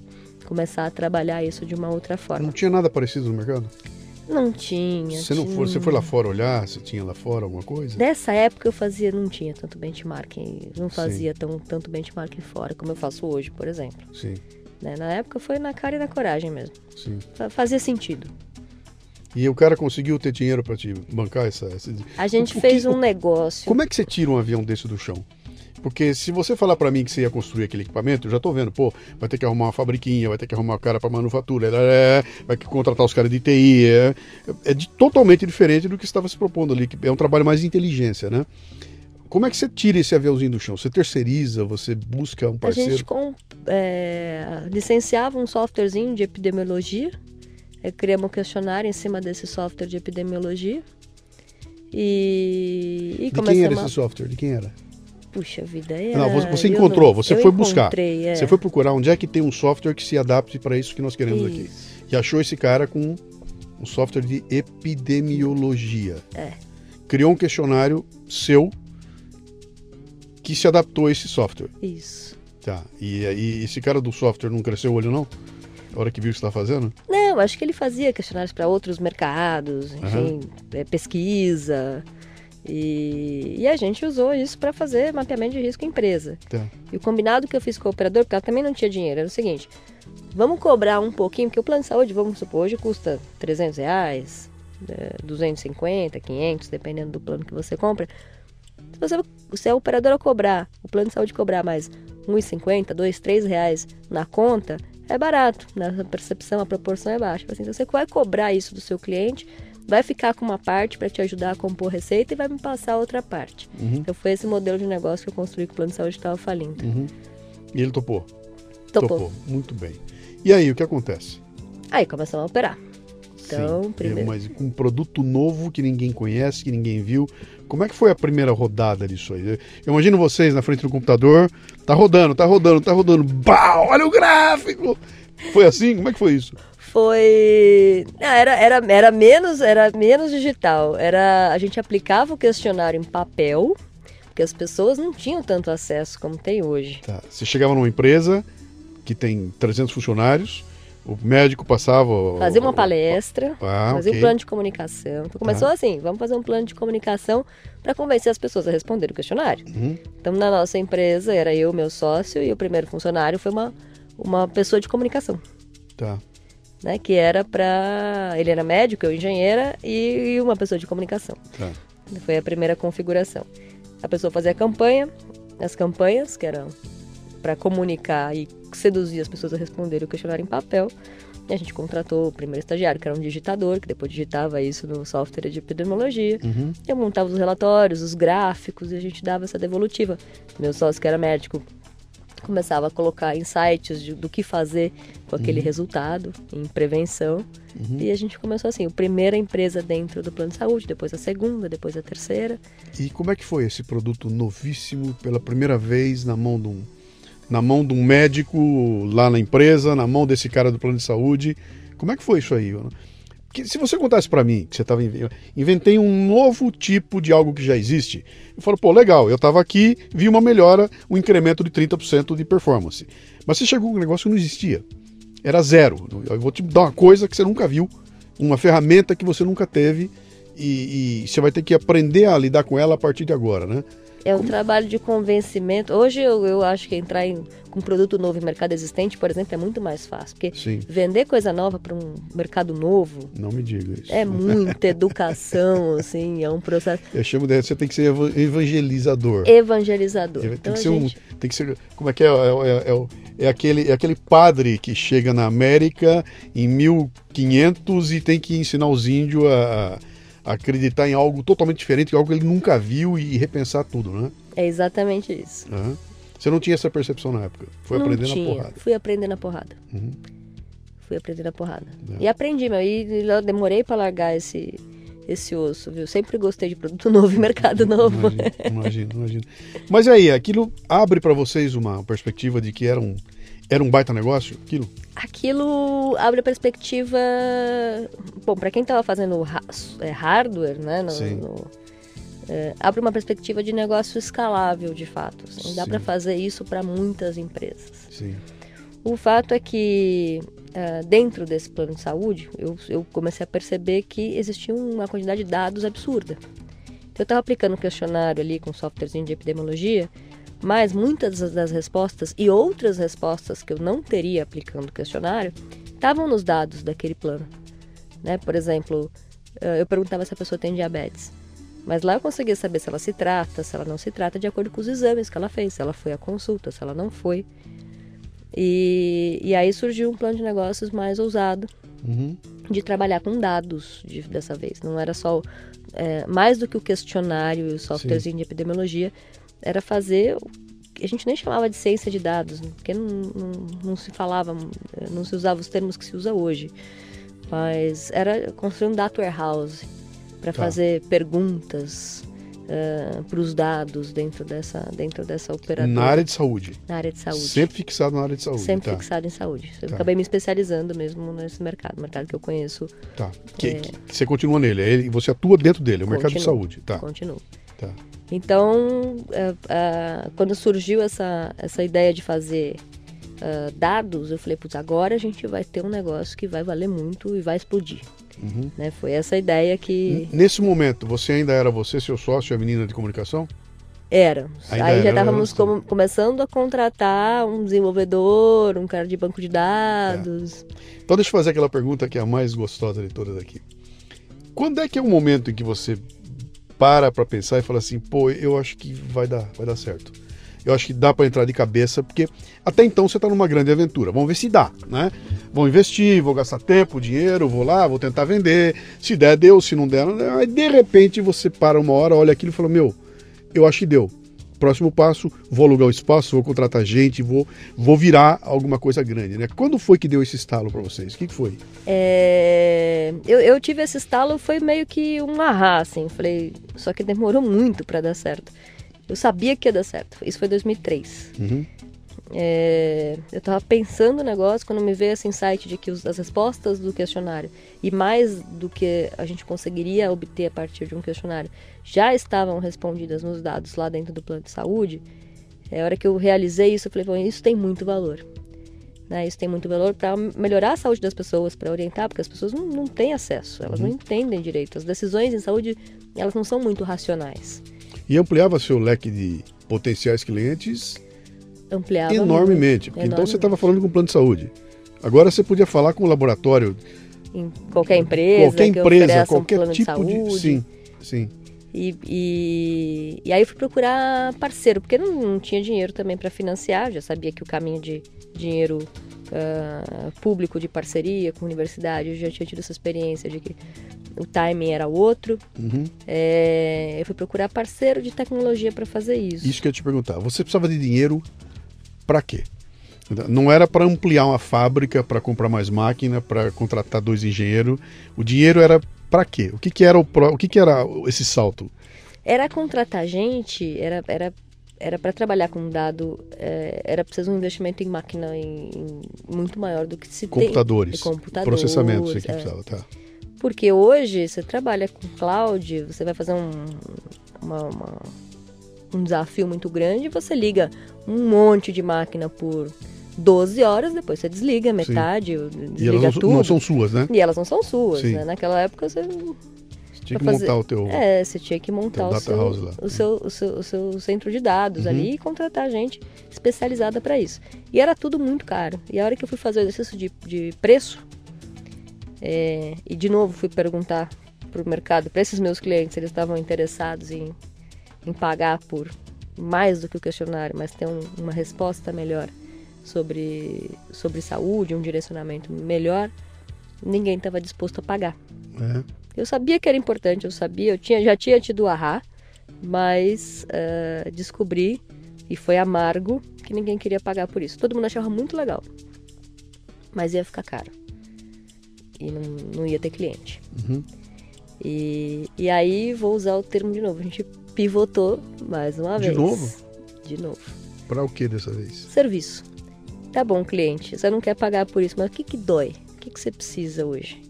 começar a trabalhar isso de uma outra forma. Não tinha nada parecido no mercado? Não tinha. Você não tinha. foi, você foi lá fora olhar se tinha lá fora alguma coisa? Nessa época eu fazia, não tinha tanto benchmarking, não fazia tão, tanto benchmarking fora como eu faço hoje, por exemplo. Sim, né? Na época foi na cara e na coragem mesmo. sim. Fa- Fazia sentido. E o cara conseguiu ter dinheiro para te bancar essa, essa... A gente O que- fez o- um negócio. Como é que você tira um avião desse do chão? Porque se você falar para mim que você ia construir aquele equipamento, eu já tô vendo, pô, vai ter que arrumar uma fabriquinha, vai ter que arrumar um cara para manufatura, é, vai ter que contratar os caras de TI, é, é de- totalmente diferente do que estava se propondo ali, que é um trabalho mais de inteligência, né? Como é que você tira esse aviãozinho do chão? Você terceiriza, você busca um A parceiro? gente com, é, licenciava um softwarezinho de epidemiologia. Aí criamos um questionário em cima desse software de epidemiologia. E, e De quem era esse a... software? De quem era? Puxa vida, era... Não, você, encontrou, não- você foi buscar. é. Você foi procurar onde é que tem um software que se adapte para isso que nós queremos aqui. Isso. E achou esse cara com um software de epidemiologia. É. Criou um questionário seu que se adaptou a esse software. Isso. Tá. E aí esse cara do software não cresceu o olho, não? A hora que viu o que você está fazendo? Não, acho que ele fazia questionários para outros mercados, enfim, é, pesquisa. E, e a gente usou isso para fazer mapeamento de risco em empresa. Tá. E o combinado que eu fiz com o operador, porque ela também não tinha dinheiro, era o seguinte: vamos cobrar um pouquinho, porque o plano de saúde, vamos supor, hoje custa 300 reais, é, 250, 500, dependendo do plano que você compra. Se, você, se a operadora cobrar, o plano de saúde cobrar mais 1,50, 2, 3 reais na conta, é barato. Na percepção, a proporção é baixa. Assim, então você vai cobrar isso do seu cliente, vai ficar com uma parte para te ajudar a compor receita e vai me passar a outra parte. Uhum. Então foi esse modelo de negócio que eu construí com o plano de saúde que estava falindo. Uhum. E ele topou. Topou. Muito bem. E aí, o que acontece? Aí começamos a operar. Então, Sim, primeiro. Mas com um produto novo que ninguém conhece, que ninguém viu. Como é que foi a primeira rodada disso aí? Eu imagino vocês na frente do computador, tá rodando, tá rodando, tá rodando. Bau, olha o gráfico! Foi assim? Como é que foi isso? Foi. Não, era, era, era, menos, era menos digital. Era, a gente aplicava o questionário em papel, porque as pessoas não tinham tanto acesso como tem hoje. Tá. Você chegava numa empresa que tem 300 funcionários, o médico passava. Fazia uma palestra, Ah, fazia ok. um plano de comunicação. Então começou Tá. assim: vamos fazer um plano de comunicação para convencer as pessoas a responder o questionário. Uhum. Então, na nossa empresa, era eu, meu sócio, e o primeiro funcionário foi uma, uma pessoa de comunicação. Tá. Né, que era para. Ele era médico, eu engenheira e uma pessoa de comunicação. Tá. Foi a primeira configuração. A pessoa fazia a campanha, as campanhas, que eram para comunicar e seduzir as pessoas a responderem o questionário em papel. E a gente contratou o primeiro estagiário, que era um digitador, que depois digitava isso no software de epidemiologia. Uhum. Eu montava os relatórios, os gráficos, e a gente dava essa devolutiva. Meu sócio, que era médico, começava a colocar insights de- do que fazer com aquele resultado em prevenção. E a gente começou assim, a primeira empresa dentro do plano de saúde, depois a segunda, depois a terceira. E como é que foi esse produto novíssimo pela primeira vez na mão de um, na mão de um médico lá na empresa, na mão desse cara do plano de saúde? Como é que foi isso aí? Porque se você contasse para mim que você estava inventei um novo tipo de algo que já existe, eu falo, pô, legal, eu estava aqui, vi uma melhora, um incremento de 30% de performance. Mas você chegou com um negócio que não existia. Era zero. Eu vou te dar uma coisa que você nunca viu, uma ferramenta que você nunca teve e, e você vai ter que aprender a lidar com ela a partir de agora, né? É um trabalho de convencimento. Hoje eu, eu acho que entrar em, com um produto novo em mercado existente, por exemplo, é muito mais fácil. Porque Sim. vender coisa nova para um mercado novo Não me diga isso. é muita educação, assim, é um processo Eu chamo de você tem que ser eva- evangelizador. evangelizador. Tem Então, que ser um, gente- tem que ser, como é que é? É, é- é o- é aquele, é aquele padre que chega na América em 1500 e tem que ensinar os índios a acreditar em algo totalmente diferente, algo que ele nunca viu e repensar tudo, né? É exatamente isso. Uhum. Você não tinha essa percepção na época? Foi não aprendendo tinha. na porrada? Fui aprendendo na porrada. Uhum. Fui aprendendo na porrada. É. E aprendi, meu. E demorei para largar esse, esse osso, viu? Sempre gostei de produto novo e mercado novo. Imagino, imagino, imagino. Mas aí, aquilo abre para vocês uma perspectiva de que era um, era um baita negócio? Aquilo? Aquilo abre a perspectiva. Bom, para quem estava fazendo é, hardware, né? no- Sim. no- é, abre uma perspectiva de negócio escalável, de fato. assim. Dá para fazer isso para muitas empresas. Sim. O fato é que ah, dentro desse plano de saúde, eu, eu comecei a perceber que existia uma quantidade de dados absurda. Então, eu estava aplicando um questionário ali com softwarezinho de epidemiologia, mas muitas das- respostas e outras respostas que eu não teria aplicando o questionário estavam nos dados daquele plano. Né? Por exemplo, ah, eu perguntava se a pessoa tem diabetes. Mas lá eu conseguia saber se ela se trata, se ela não se trata, de acordo com os exames que ela fez, se ela foi à consulta, se ela não foi. E, e aí surgiu um plano de negócios mais ousado Uhum. de trabalhar com dados de- dessa vez. Não era só é, mais do que o questionário e o softwarezinho de epidemiologia, era fazer a gente nem chamava de ciência de dados, né? porque não, não, não se falava, não se usava os termos que se usa hoje. Mas era construir um data warehouse para Tá. fazer perguntas para os dados dentro dessa, dentro dessa operadora. Na área de saúde. Na área de saúde. Sempre fixado na área de saúde. Sempre tá. fixado em saúde. Eu Tá. acabei me especializando mesmo nesse mercado, mercado que eu conheço. Tá. Que, É. que- você continua nele, ele, você atua dentro dele, é o mercado de Continuo. saúde. Tá. Continuo. Tá. Então, é, é, quando surgiu essa, essa ideia de fazer é, dados, eu falei, putz, agora a gente vai ter um negócio que vai valer muito e vai explodir. Uhum. Né? Foi essa ideia que Nesse momento, você ainda era você, seu sócio a menina de comunicação? era. Ainda Aí já era, estávamos né? como- começando a contratar um desenvolvedor, um cara de banco de dados. Então deixa eu fazer aquela pergunta que é a mais gostosa de todas aqui. Quando é que é o momento em que você para para pensar e fala assim, pô, eu acho que vai dar, vai dar certo. Eu acho que dá para entrar de cabeça, porque até então você está numa grande aventura. Vamos ver se dá, né? Vou investir, vou gastar tempo, dinheiro, vou lá, vou tentar vender. Se der, deu. Se não der, não. Aí de repente você para uma hora, olha aquilo e fala, meu, eu acho que deu. Próximo passo, vou alugar o espaço, vou contratar gente, vou, vou virar alguma coisa grande, né? Quando foi que deu esse estalo para vocês? O que, que foi? É, eu, eu tive esse estalo, foi meio que um ahá, assim. Falei, só que demorou muito para dar certo. Eu sabia que ia dar certo. Isso foi 2003. Uhum. É, eu tava pensando no negócio quando me veio esse insight de que os- as respostas do questionário e mais do que a gente conseguiria obter a partir de um questionário já estavam respondidas nos dados lá dentro do plano de saúde. É a hora que eu realizei isso, eu falei, bom, isso tem muito valor. Né? Isso tem muito valor para melhorar a saúde das pessoas, para orientar, porque as pessoas não, não têm acesso, elas não entendem direito. As decisões em saúde, elas não são muito racionais. E ampliava seu leque de potenciais clientes Ampliava enormemente. muito, Então você estava falando com o plano de saúde. Agora você podia falar com o laboratório, em qualquer empresa, qualquer que empresa, um qualquer plano tipo de saúde. Sim, sim. E, e, e aí eu fui procurar parceiro, porque não, não tinha dinheiro também para financiar, já sabia que o caminho de dinheiro ah, público de parceria com universidade, eu já tinha tido essa experiência de que o timing era outro. Uhum. É, eu fui procurar parceiro de tecnologia para fazer isso. Isso que eu te perguntar. Você precisava de dinheiro para quê? Não era para ampliar uma fábrica, para comprar mais máquina, para contratar dois engenheiros. O dinheiro era para quê? O que, que era o, pro- o que, que era esse salto? Era contratar gente, era era era para trabalhar com dado, é, era preciso um investimento em máquina em, em muito maior do que se Computadores, tem. Computadores, processamento, você que é. precisava, tá? Porque hoje você trabalha com cloud, você vai fazer um, uma- uma- um desafio muito grande, você liga um monte de máquina por 12 horas, depois você desliga metade, E elas desliga não, tudo. não são suas, né? E elas não são suas, Sim. né? Naquela época você Você tinha que fazer- montar o teu. é, você tinha que montar o seu, o, seu, o, seu, o seu centro de dados Uhum. ali e contratar gente especializada para isso. E era tudo muito caro. E a hora que eu fui fazer o exercício de, de preço, é, e de novo fui perguntar para o mercado, para esses meus clientes, se eles estavam interessados em, em pagar por mais do que o questionário, mas ter um- uma resposta melhor sobre, sobre saúde, um direcionamento melhor, ninguém estava disposto a pagar. É. Eu sabia que era importante, eu sabia, eu tinha, já tinha tido ahá, mas uh, descobri, e foi amargo, que ninguém queria pagar por isso. Todo mundo achava muito legal, mas ia ficar caro. E não, não ia ter cliente. Uhum. E, e aí, vou usar o termo de novo, a gente pivotou mais uma de vez. De novo? De novo. Para o que dessa vez? Serviço. Tá bom, cliente, você não quer pagar por isso, mas o que, que dói? O que, que você precisa hoje?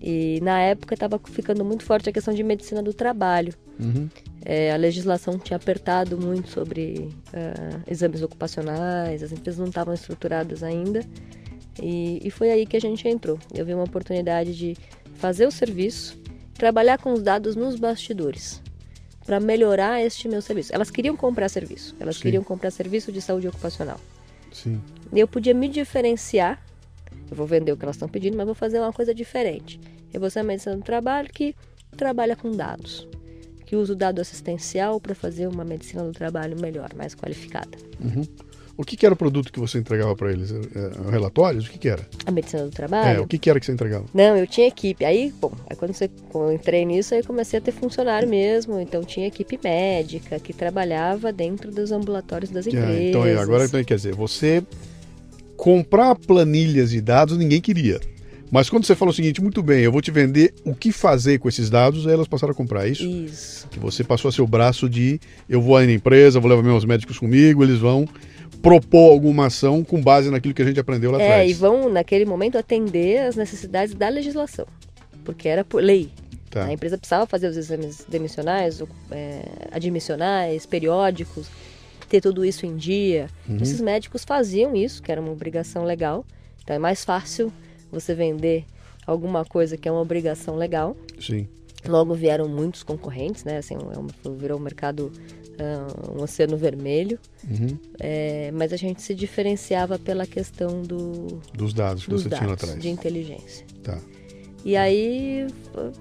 E na época estava ficando muito forte a questão de medicina do trabalho. Uhum. É, a legislação tinha apertado muito sobre uh, exames ocupacionais, as empresas não estavam estruturadas ainda. E, e, foi aí que a gente entrou. Eu vi uma oportunidade de fazer o serviço, trabalhar com os dados nos bastidores, para melhorar este meu serviço. Elas queriam comprar serviço, elas Sim. queriam comprar serviço de saúde ocupacional. Sim. E eu podia me diferenciar eu vou vender o que elas estão pedindo, mas vou fazer uma coisa diferente. Eu vou ser uma medicina do trabalho que trabalha com dados, que usa o dado assistencial para fazer uma medicina do trabalho melhor, mais qualificada. Uhum. O que, que, era o produto que você entregava para eles? É, relatórios? O que, que, era? A medicina do trabalho? É, o que, que, era que você entregava? Não, eu tinha equipe. Aí, bom, aí quando, você, quando eu entrei nisso, aí comecei a ter funcionário mesmo. Então tinha equipe médica que trabalhava dentro dos ambulatórios das empresas. É, então, agora então, quer dizer, você comprar planilhas de dados ninguém queria. Mas quando você fala o seguinte, muito bem, eu vou te vender o que fazer com esses dados, aí elas passaram a comprar é isso. Isso. Que você passou a ser o braço de eu vou aí na empresa, vou levar meus médicos comigo, eles vão propor alguma ação com base naquilo que a gente aprendeu lá é, atrás. É, e vão, naquele momento, atender às necessidades da legislação, porque era por lei. Tá. A empresa precisava fazer os exames demissionais, é, admissionais, periódicos, ter tudo isso em dia. Uhum. Esses médicos faziam isso, que era uma obrigação legal. Então é mais fácil você vender alguma coisa que é uma obrigação legal. Sim. Logo vieram muitos concorrentes, né? Assim, é virou um mercado um oceano vermelho. Uhum. É, mas a gente se diferenciava pela questão do dos dados que dos você dados tinha lá atrás. De inteligência. Tá. E aí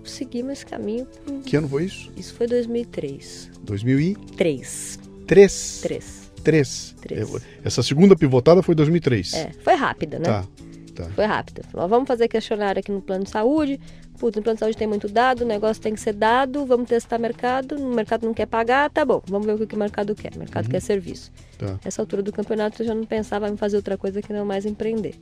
seguimos esse caminho. Que ano foi isso? Isso foi 2003. 2003. Três. Três. Três. Três. Essa segunda pivotada foi 2003. É, foi rápida, né? Tá. Tá. Foi rápida. Falou, vamos fazer questionário aqui no plano de saúde. Putz, no plano de saúde tem muito dado, o negócio tem que ser dado, vamos testar mercado, o mercado não quer pagar, tá bom, vamos ver o que o mercado quer. O mercado uhum. quer serviço. Tá. Essa altura do campeonato eu já não pensava em fazer outra coisa que não mais empreender.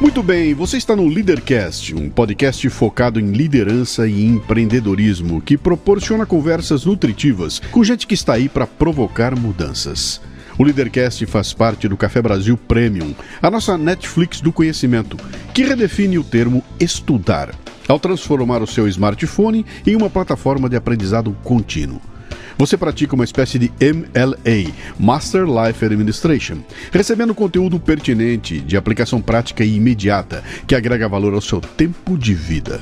Muito bem, você está no Leadercast, um podcast focado em liderança e empreendedorismo que proporciona conversas nutritivas com gente que está aí para provocar mudanças. O Leadercast faz parte do Café Brasil Premium, a nossa Netflix do conhecimento, que redefine o termo estudar, ao transformar o seu smartphone em uma plataforma de aprendizado contínuo. Você pratica uma espécie de MLA, Master Life Administration, recebendo conteúdo pertinente, de aplicação prática e imediata, que agrega valor ao seu tempo de vida.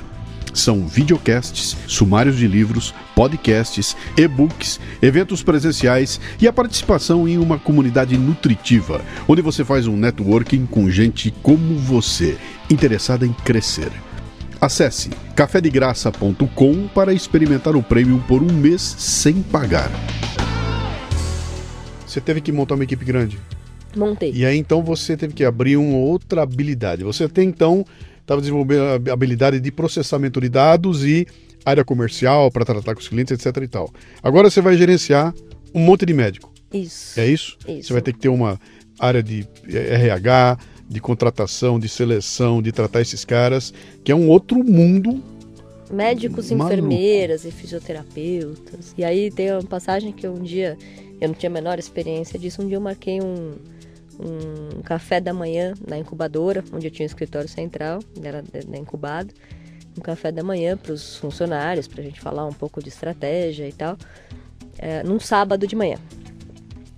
São videocasts, sumários de livros, podcasts, e-books, eventos presenciais e a participação em uma comunidade nutritiva, onde você faz um networking com gente como você, interessada em crescer. Acesse cafedegraça.com para experimentar o prêmio por um mês sem pagar. Você teve que montar uma equipe grande? Montei. E aí então você teve que abrir uma outra habilidade. Você até então estava desenvolvendo a habilidade de processamento de dados e área comercial para tratar com os clientes, etc e tal. Agora você vai gerenciar um monte de médico. Isso. É isso? Isso. Você vai ter que ter uma área de RH, de contratação, de seleção, de tratar esses caras, que é um outro mundo. Médicos, maluco. enfermeiras e fisioterapeutas. E aí tem uma passagem que um dia, eu não tinha a menor experiência disso, um dia eu marquei um, um café da manhã na incubadora, onde eu tinha um escritório central, era da incubado, um café da manhã para os funcionários, para a gente falar um pouco de estratégia e tal, é, num sábado de manhã.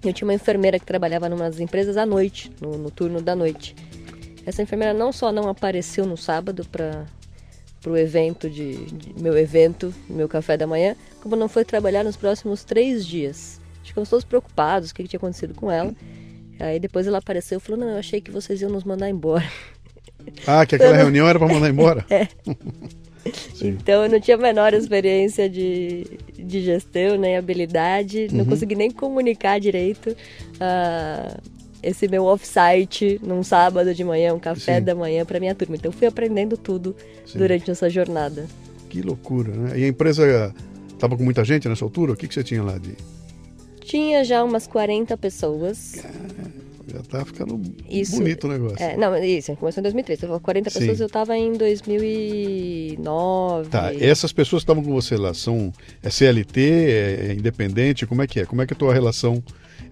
Eu tinha uma enfermeira que trabalhava numa das empresas à noite, no, no turno da noite. Essa enfermeira não só não apareceu no sábado para o evento de, de, meu evento, meu café da manhã, como não foi trabalhar nos próximos três dias. Ficamos todos preocupados, o que, que tinha acontecido com ela. Aí depois ela apareceu e falou: Não, eu achei que vocês iam nos mandar embora. Ah, que aquela reunião era para mandar embora? é. Então eu não tinha a menor experiência de, de gestão, nem habilidade, uhum. não consegui nem comunicar direito uh, esse meu off-site num sábado de manhã, um café Sim. da manhã para minha turma. Então fui aprendendo tudo Sim. durante essa jornada. Que loucura, né? E a empresa estava com muita gente nessa altura? O que, que você tinha lá de. Tinha já umas 40 pessoas. Já tá ficando Isso. bonito o negócio. É, não, isso, começou em 2003. Você falou 40 Sim. pessoas, eu estava em 2009. Tá, essas pessoas que estavam com você lá são é CLT, é independente, como é que é? Como é que é a tua relação?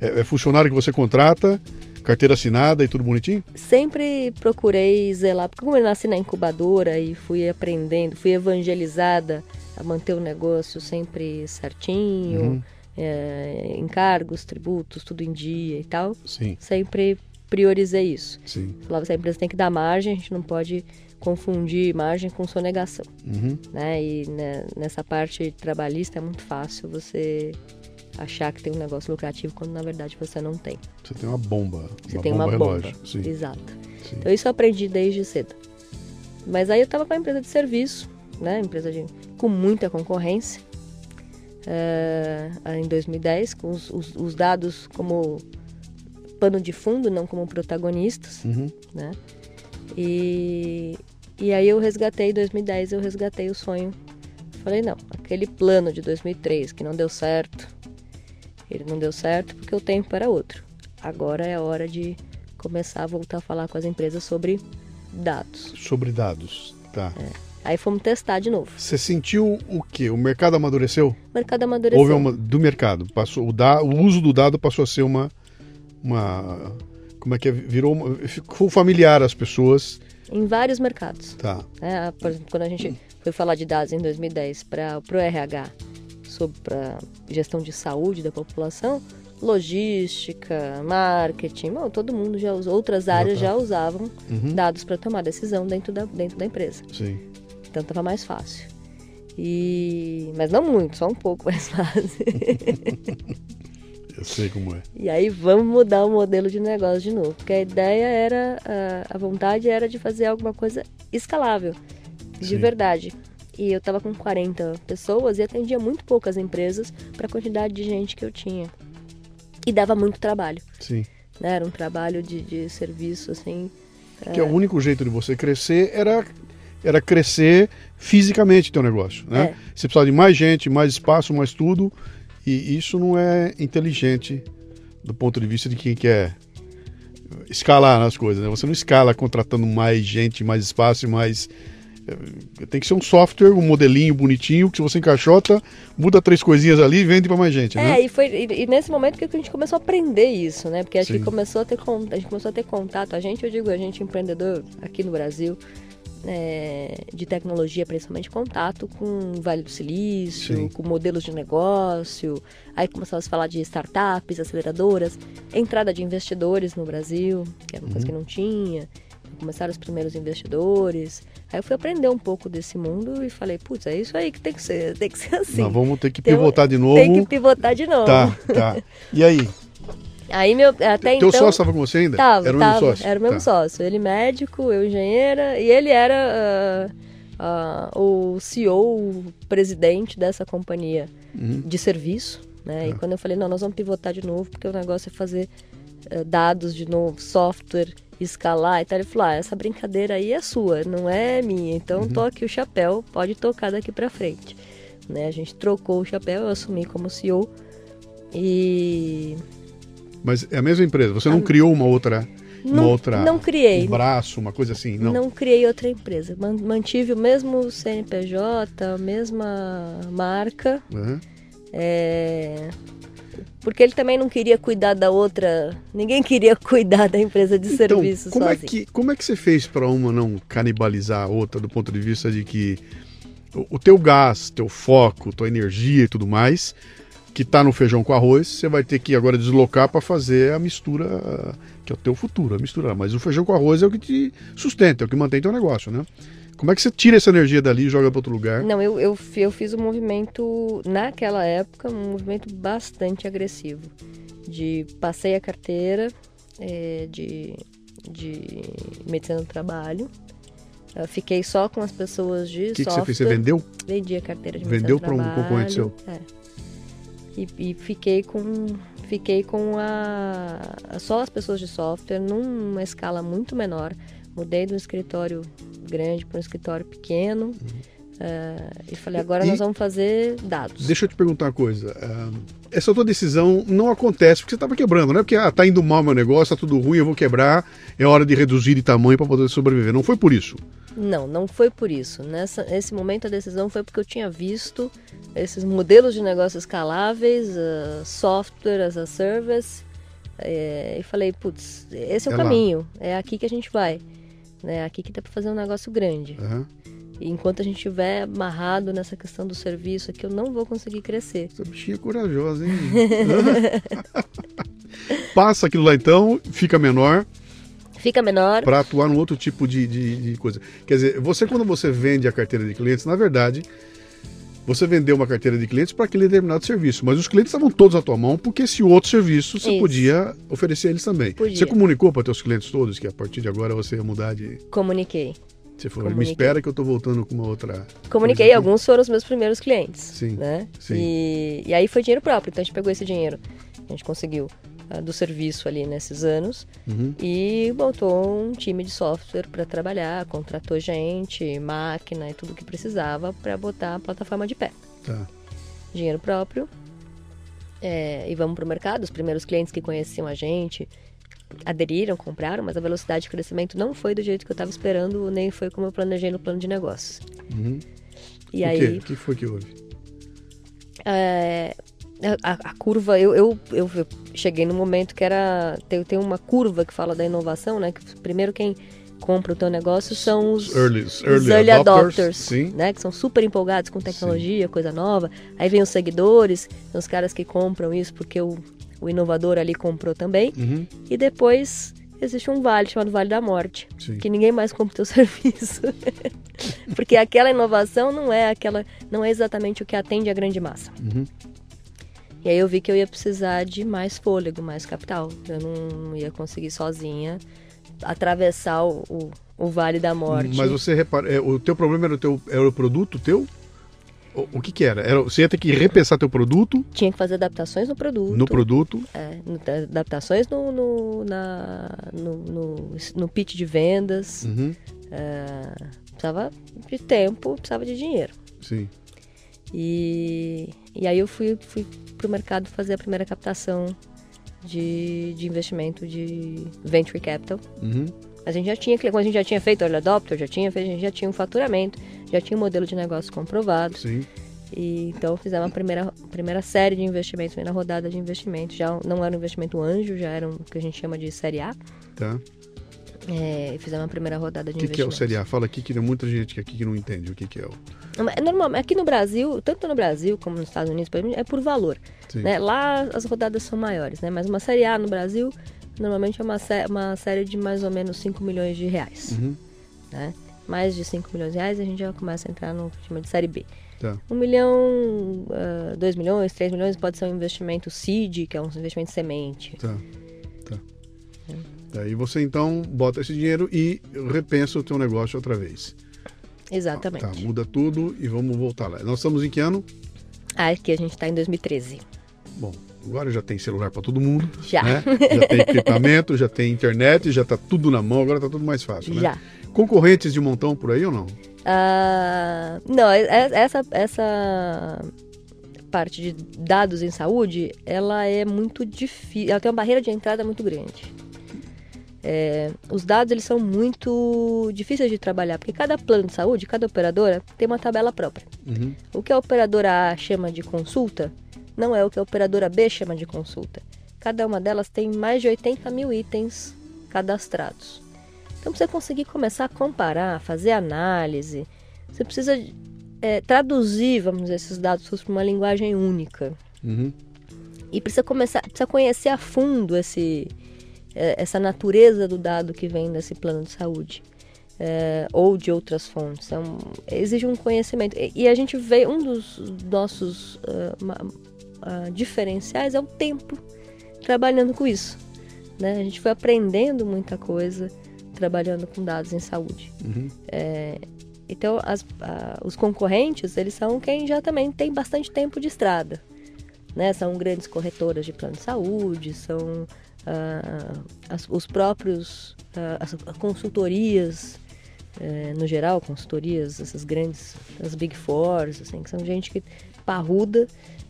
É, é funcionário que você contrata, carteira assinada e tudo bonitinho? Sempre procurei zelar, porque como eu nasci na incubadora e fui aprendendo, fui evangelizada a manter o negócio sempre certinho, Uhum. É, encargos, tributos, tudo em dia e tal, Sim, sempre priorizei isso. sim. Falava que a empresa tem que dar margem, a gente não pode confundir margem com sonegação. Uhum. né? E né, nessa parte trabalhista é muito fácil você achar que tem um negócio lucrativo quando na verdade você não tem. Você tem uma bomba. Você uma tem bomba uma relógio. bomba. Sim, Exato. sim. Então isso eu aprendi desde cedo. Mas aí eu estava com a empresa de serviço, né? Empresa de, com muita concorrência. Eh, em 2010, com os, os- os dados como pano de fundo, não como protagonistas Uhum. né? E, e aí eu resgatei, em 2010 eu resgatei o sonho. Falei, não, aquele plano de 2003 que não deu certo, ele não deu certo porque o tempo era outro. Agora é a hora de começar a voltar a falar com as empresas sobre dados. Sobre dados. Tá. Aí fomos testar de novo. Você sentiu o quê? O mercado amadureceu? O mercado amadureceu. Houve uma do mercado. Passou o, da, o uso do dado passou a ser uma uma como é que é? virou uma, ficou familiar às pessoas. Em vários mercados. Tá. né? Por exemplo, quando a gente foi falar de dados em 2010 para o RH sobre a gestão de saúde da população, logística, marketing, bom, todo mundo já usou, outras áreas tá. já usavam Uhum. dados para tomar decisão dentro da, dentro da empresa. Sim. Então estava mais fácil. E... Mas não muito, só um pouco mais fácil. Eu sei como é. E aí vamos mudar o modelo de negócio de novo. Porque a ideia era, a, a vontade era de fazer alguma coisa escalável, de Sim. verdade. E eu tava com 40 pessoas e atendia muito poucas empresas para a quantidade de gente que eu tinha. E dava muito trabalho. Sim. Né? Era um trabalho de, de serviço, assim. Que é o único jeito de você crescer era era crescer fisicamente teu negócio, né? É. Você precisava de mais gente, mais espaço, mais tudo, e isso não é inteligente do ponto de vista de quem quer escalar as coisas, né? Você não escala contratando mais gente, mais espaço, mais eh, tem que ser um software, um modelinho bonitinho que se você encaixota, muda três coisinhas ali e vende para mais gente, É, né? e foi e, e nesse momento que a gente começou a aprender isso, né? Porque acho Sim. que começou a ter a gente começou a ter contato, a gente, eu digo, a gente empreendedor aqui no Brasil, é, de tecnologia, principalmente contato com o Vale do Silício, Sim. com modelos de negócio. Aí começou a se falar de startups, aceleradoras, entrada de investidores no Brasil, que era uma Uhum. coisa que não tinha. Começaram os primeiros investidores. Aí eu fui aprender um pouco desse mundo e falei, putz, é isso aí que tem que ser, tem que ser assim. Nós vamos ter que Tem- pivotar de novo. Tem que pivotar de novo. Tá, tá. E aí? Aí meu, até Teu então. sócio estava com você ainda? Tava, era o tava, mesmo sócio? Era o mesmo Tá. sócio. Ele médico, eu engenheira, e ele era ah, ah, o CEO, o presidente dessa companhia Uhum. de serviço. Né? E Tá. quando eu falei, não, nós vamos pivotar de novo, porque o negócio é fazer eh, dados de novo, software, escalar e tal. Ele falou, ah, essa brincadeira aí é sua, não é minha. Então Uhum. toque o chapéu, pode tocar daqui pra frente. Né? A gente trocou o chapéu, eu assumi como CEO. E Mas é a mesma empresa, você não criou uma outra, uma não, outra não criei. um braço, uma coisa assim, não. Não. criei outra empresa. Man- Mantive o mesmo CNPJ, a mesma marca. Uhum. é, Porque ele também não queria cuidar da outra. Ninguém queria cuidar da empresa de Então, serviço como é sozinho. que como é que você fez para uma não canibalizar a outra do ponto de vista de que o, o teu gás, teu foco, tua energia e tudo mais, que tá no feijão com arroz, você vai ter que agora deslocar para fazer a mistura que é o teu futuro, a mistura. Mas o feijão com arroz é o que te sustenta, é o que mantém teu negócio, né? Como é que você tira essa energia dali e joga para outro lugar? Não, eu, eu, eu fiz um movimento, naquela época, um movimento bastante agressivo. De passei a carteira eh, de, de medicina do trabalho. Eu fiquei só com as pessoas de O que, que software. você fez? Você vendeu? Vendi a carteira de Vendeu pra um concorrente seu? É. E, e fiquei com fiquei com a, só as pessoas de software numa escala muito menor. Mudei de um escritório grande para um escritório pequeno. Uh, e falei, agora e, nós vamos fazer dados. Deixa eu te perguntar uma coisa. Uh, essa tua decisão não acontece porque você estava quebrando, não é porque ah, tá indo mal meu negócio, tá tudo ruim, eu vou quebrar, é hora de reduzir de tamanho para poder sobreviver. Não foi por isso? Não, não foi por isso. Nessa, nesse momento a decisão foi porque eu tinha visto esses modelos de negócio escaláveis, uh, software as a service, é, e falei, putz, esse é o é caminho, lá. é aqui que a gente vai. É aqui que dá para fazer um negócio grande. Uhum. E enquanto a gente estiver amarrado nessa questão do serviço aqui, eu não vou conseguir crescer. Essa bichinha é corajosa, hein? Passa aquilo lá então, fica menor. Fica menor. Para atuar num outro tipo de, de, de, coisa. Quer dizer, você quando você vende a carteira de clientes, na verdade, você vendeu uma carteira de clientes para aquele determinado serviço. Mas os clientes estavam todos à tua mão, porque esse outro serviço você Isso. podia oferecer eles também. Podia. Você comunicou para teus clientes todos que a partir de agora você ia mudar de. Comuniquei. Você falou, me espera que eu estou voltando com uma outra. Comuniquei, alguns foram os meus primeiros clientes. Sim. Né? sim. E, e aí foi dinheiro próprio, então a gente pegou esse dinheiro, a gente conseguiu uh, do serviço ali nesses anos uhum. e montou um time de software para trabalhar, contratou gente, máquina e tudo que precisava para botar a plataforma de pé. Tá. Dinheiro próprio. É, e vamos para o mercado. Os primeiros clientes que conheciam a gente aderiram, compraram, mas a velocidade de crescimento não foi do jeito que eu estava esperando, nem foi como eu planejei no plano de negócios. Uhum. E o aí. O que foi que houve? É, a, a, curva, eu, eu, eu, cheguei no momento que era. Tem, tem uma curva que fala da inovação, né? Que primeiro quem compra o teu negócio são os early, os early, early adopters, adopters né? Que são super empolgados com tecnologia, sim. coisa nova. Aí vem os seguidores, são os caras que compram isso porque o o inovador ali comprou também. Uhum. E depois existe um vale chamado Vale da Morte, Sim. que ninguém mais compra o teu serviço. Porque aquela inovação não é aquela, não é exatamente o que atende a grande massa. Uhum. E aí eu vi que eu ia precisar de mais fôlego, mais capital. Eu não, ia conseguir sozinha atravessar o, o, o, Vale da Morte. Mas você repara, é, o teu problema era o, teu, era o produto teu? O, o que, que era? era? Você ia ter que repensar teu produto? Tinha que fazer adaptações no produto. No produto? É, adaptações no, no, na, no, no, no pitch de vendas. Uhum. É, precisava de tempo, precisava de dinheiro. Sim. E, e aí eu fui, fui para o mercado fazer a primeira captação de, de investimento de venture capital. Uhum. A gente já tinha, quando a gente já tinha feito early adopter, já tinha, a gente já tinha um faturamento, já tinha um modelo de negócio comprovado. Sim. E, então fizemos a primeira, primeira série de investimentos, na rodada de investimentos. Já não era um investimento anjo, já era o que a gente chama de série A. Tá. É, fizemos a primeira rodada de O que, que, é o Série A? Fala aqui que tem muita gente aqui que não entende o que, que é o. É normal, aqui no Brasil, tanto no Brasil como nos Estados Unidos, é por valor. Né? Lá as rodadas são maiores, né? Mas uma Série A no Brasil normalmente é uma, sé uma série de mais ou menos 5 milhões de reais. Uhum. Né? Mais de 5 milhões de reais a gente já começa a entrar no que chama de série B. Tá. 1 um milhão, 2 uh, milhões, 3 milhões pode ser um investimento seed, que é um investimento semente. Tá. Tá. É. Daí você então bota esse dinheiro e repensa o teu negócio outra vez. Exatamente. Tá, muda tudo e vamos voltar lá. Nós estamos em que ano? Ah, aqui a gente está em 2013. Bom, Agora já tem celular para todo mundo. Já. Né? Já tem equipamento, já tem internet, já está tudo na mão, agora está tudo mais fácil, né? Já. Concorrentes de montão por aí ou não? Uh, não, é, é, essa, essa parte de dados em saúde, ela é muito difícil, ela tem uma barreira de entrada muito grande. É, os dados eles são muito difíceis de trabalhar, porque cada plano de saúde, cada operadora tem uma tabela própria. Uhum. O que a operadora A chama de consulta, não é o que a operadora B chama de consulta. Cada uma delas tem mais de 80 mil itens cadastrados. Então, para você conseguir começar a comparar, fazer análise, você precisa é, traduzir, vamos dizer, esses dados para uma linguagem única. Uhum. E precisa começar, precisa conhecer a fundo esse, é, essa natureza do dado que vem desse plano de saúde. É, ou de outras fontes. Então, exige um conhecimento. E, e, a gente vê, um dos nossos uh, uh, diferenciais é o tempo trabalhando com isso. Né? A gente foi aprendendo muita coisa trabalhando com dados em saúde. Uhum. É, então, as, uh, os concorrentes, eles são quem já também tem bastante tempo de estrada. Né? São grandes corretoras de plano de saúde, são uh, as, os próprios, uh, as consultorias é, no geral, consultorias, essas grandes, as Big Fours, assim, que são gente que parruda,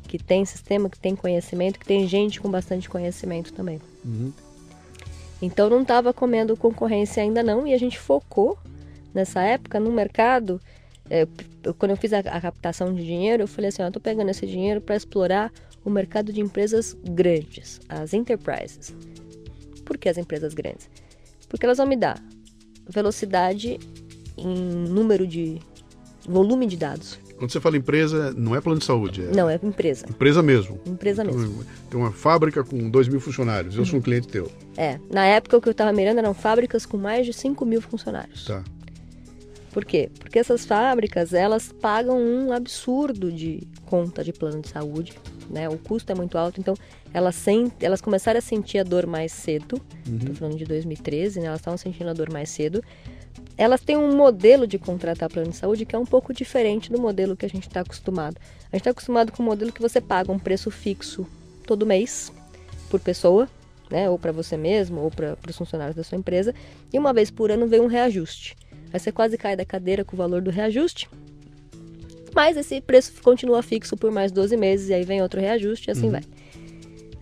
que tem sistema, que tem conhecimento, que tem gente com bastante conhecimento também. Uhum. Então não estava comendo concorrência ainda não, e a gente focou nessa época no mercado. É, quando eu fiz a, a, captação de dinheiro, eu falei assim: eu estou pegando esse dinheiro para explorar o mercado de empresas grandes, as enterprises. Por que as empresas grandes? Porque elas vão me dar velocidade em número de volume de dados. Quando você fala empresa, não é plano de saúde? É não, é empresa. Empresa mesmo? Empresa então, mesmo. Tem uma fábrica com 2 mil funcionários, eu uhum. sou um cliente teu. É, na época o que eu estava mirando eram fábricas com mais de 5 mil funcionários. Tá. Por quê? Porque essas fábricas, elas pagam um absurdo de conta de plano de saúde, né? O custo é muito alto, então elas, sent... elas começaram a sentir a dor mais cedo, estou uhum. falando de 2013, né? Elas estavam sentindo a dor mais cedo, elas têm um modelo de contratar plano de saúde que é um pouco diferente do modelo que a gente está acostumado. A gente está acostumado com o um modelo que você paga um preço fixo todo mês por pessoa, né? Ou para você mesmo, ou para os funcionários da sua empresa, e uma vez por ano vem um reajuste. Aí você quase cai da cadeira com o valor do reajuste. Mas esse preço continua fixo por mais 12 meses, e aí vem outro reajuste, e assim uhum. vai.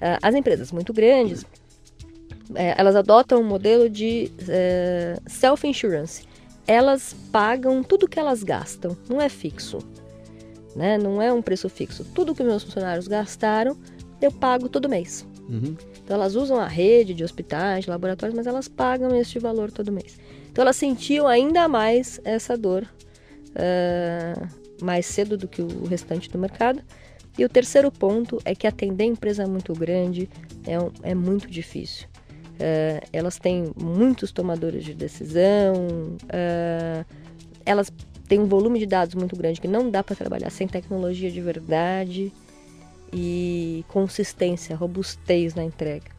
Ah, as empresas muito grandes, é, elas adotam um modelo de é, self-insurance. Elas pagam tudo que elas gastam, não é fixo. Né? Não é um preço fixo. Tudo que meus funcionários gastaram, eu pago todo mês. Uhum. Então elas usam a rede de hospitais, de laboratórios, mas elas pagam este valor todo mês. Então elas sentiam ainda mais essa dor uh, mais cedo do que o restante do mercado. E o terceiro ponto é que atender empresa muito grande é, é muito difícil. Uh, elas têm muitos tomadores de decisão, uh, elas têm um volume de dados muito grande que não dá para trabalhar sem tecnologia de verdade e consistência, robustez na entrega.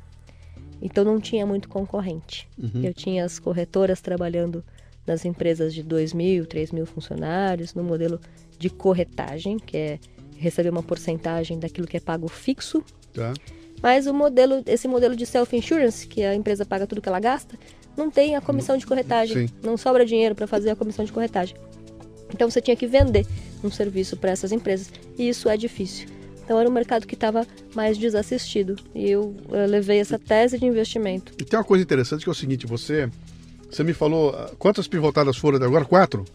Então não tinha muito concorrente. Uhum. Eu tinha as corretoras trabalhando nas empresas de 2 mil, 3 mil funcionários, no modelo de corretagem, que é receber uma porcentagem daquilo que é pago fixo. Tá. Mas o modelo, esse modelo de self-insurance, que a empresa paga tudo que ela gasta, não tem a comissão de corretagem. Sim. Não sobra dinheiro para fazer a comissão de corretagem. Então você tinha que vender um serviço para essas empresas e isso é difícil. Então era um mercado que estava mais desassistido e eu, eu, levei essa tese de investimento. E tem uma coisa interessante que é o seguinte: você, você me falou ah, quantas pivotadas foram até agora? Quatro?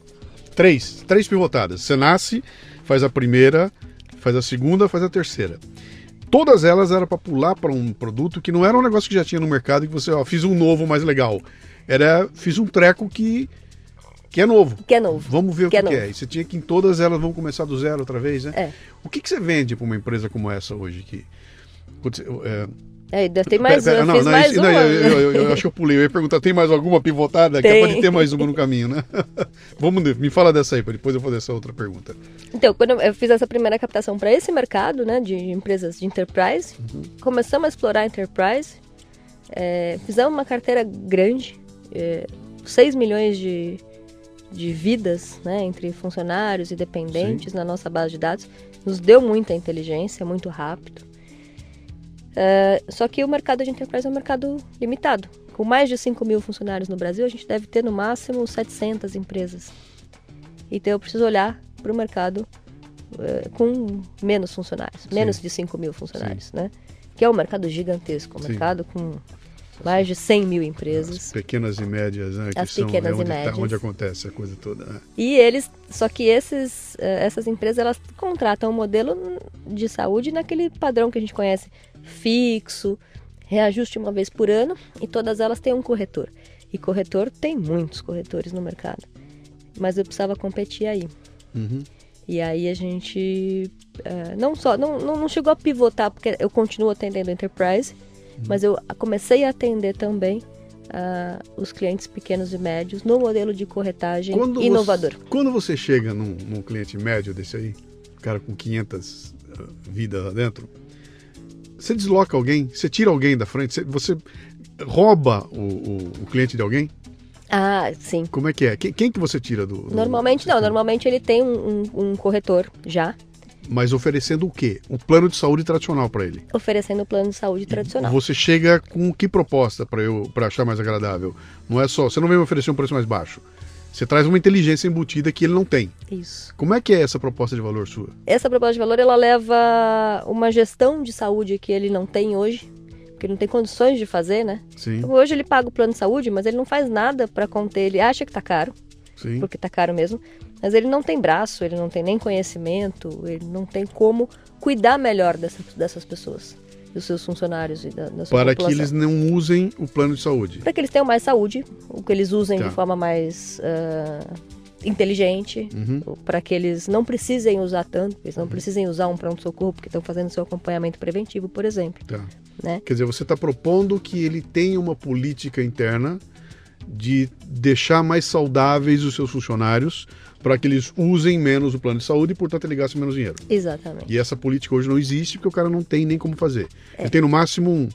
Três, três pivotadas. Você nasce, faz a primeira, faz a segunda, faz a terceira todas elas eram para pular para um produto que não era um negócio que já tinha no mercado e que você, ó, fiz um novo mais legal. Era, fiz um treco que que é novo. Que é novo. Vamos ver que o que, é, que é. E você tinha que em todas elas vão começar do zero outra vez, né? É. O que, que você vende para uma empresa como essa hoje? Que, é, é, tem mais pera, pera, não, não, mais não, eu, eu, eu, acho que eu pulei. Eu ia perguntar, tem mais alguma pivotada? Tem. Que pode ter mais uma no caminho, né? Vamos, me fala dessa aí, para depois eu fazer essa outra pergunta. Então, quando eu fiz essa primeira captação para esse mercado, né, de empresas de enterprise, uhum. começamos a explorar enterprise, é, fizemos uma carteira grande, é, 6 milhões de, de vidas, né, entre funcionários e dependentes Sim. na nossa base de dados, nos deu muita inteligência, muito rápido. Uh, só que o mercado de enterprise é um mercado limitado. Com mais de 5 mil funcionários no Brasil, a gente deve ter no máximo 700 empresas. Então eu preciso olhar para o mercado uh, com menos funcionários, Sim. menos de 5 mil funcionários, né? Que é um mercado gigantesco, um mercado com mais de 100 mil empresas. As pequenas e médias, né? As que pequenas são, é e médias. Tá, onde acontece a coisa toda. Né? E eles, só que esses, eh, essas empresas, elas contratam um modelo de saúde naquele padrão que a gente conhece, fixo, reajuste uma vez por ano, e todas elas têm um corretor. E corretor tem muitos corretores no mercado. Mas eu precisava competir aí. Uhum. E aí a gente uh, não só não, não chegou a pivotar, porque eu continuo atendendo enterprise, mas eu comecei a atender também uh, os clientes pequenos e médios no modelo de corretagem quando inovador. Você, quando você chega num, num, cliente médio desse aí, cara com 500 uh, ah, vidas lá dentro, você desloca alguém, você tira alguém da frente, você, rouba o, o, o, cliente de alguém? Ah, sim. Como é que é? Quem, quem que você tira do, do... Normalmente não, normalmente ele tem um, um, um corretor já mas oferecendo o quê? Um plano de saúde tradicional para ele. Oferecendo o plano de saúde tradicional. Você chega com que proposta para eu para achar mais agradável? Não é só, você não vem me oferecer um preço mais baixo. Você traz uma inteligência embutida que ele não tem. Isso. Como é que é essa proposta de valor sua? Essa proposta de valor ela leva uma gestão de saúde que ele não tem hoje, que ele não tem condições de fazer, né? Sim. Então, hoje ele paga o plano de saúde, mas ele não faz nada para conter. Ele acha que tá caro, Sim. porque tá caro mesmo, mas ele não tem braço, ele não tem nem conhecimento, ele não tem como cuidar melhor dessa, dessas pessoas, dos seus funcionários e da, da sua Para que população. eles não usem o plano de saúde. Para que eles tenham mais saúde, o que eles usem Tá. de forma mais ah, inteligente, Uhum. para que eles não precisem usar tanto, eles não precisem usar um pronto-socorro porque estão fazendo seu acompanhamento preventivo, por exemplo. Tá. Né? Quer dizer, você está propondo que ele tenha uma política interna de deixar mais saudáveis os seus funcionários para que eles usem menos o plano de saúde e, portanto, ele gaste menos dinheiro. Exatamente. E essa política hoje não existe porque o cara não tem nem como fazer. É. Ele tem no máximo um,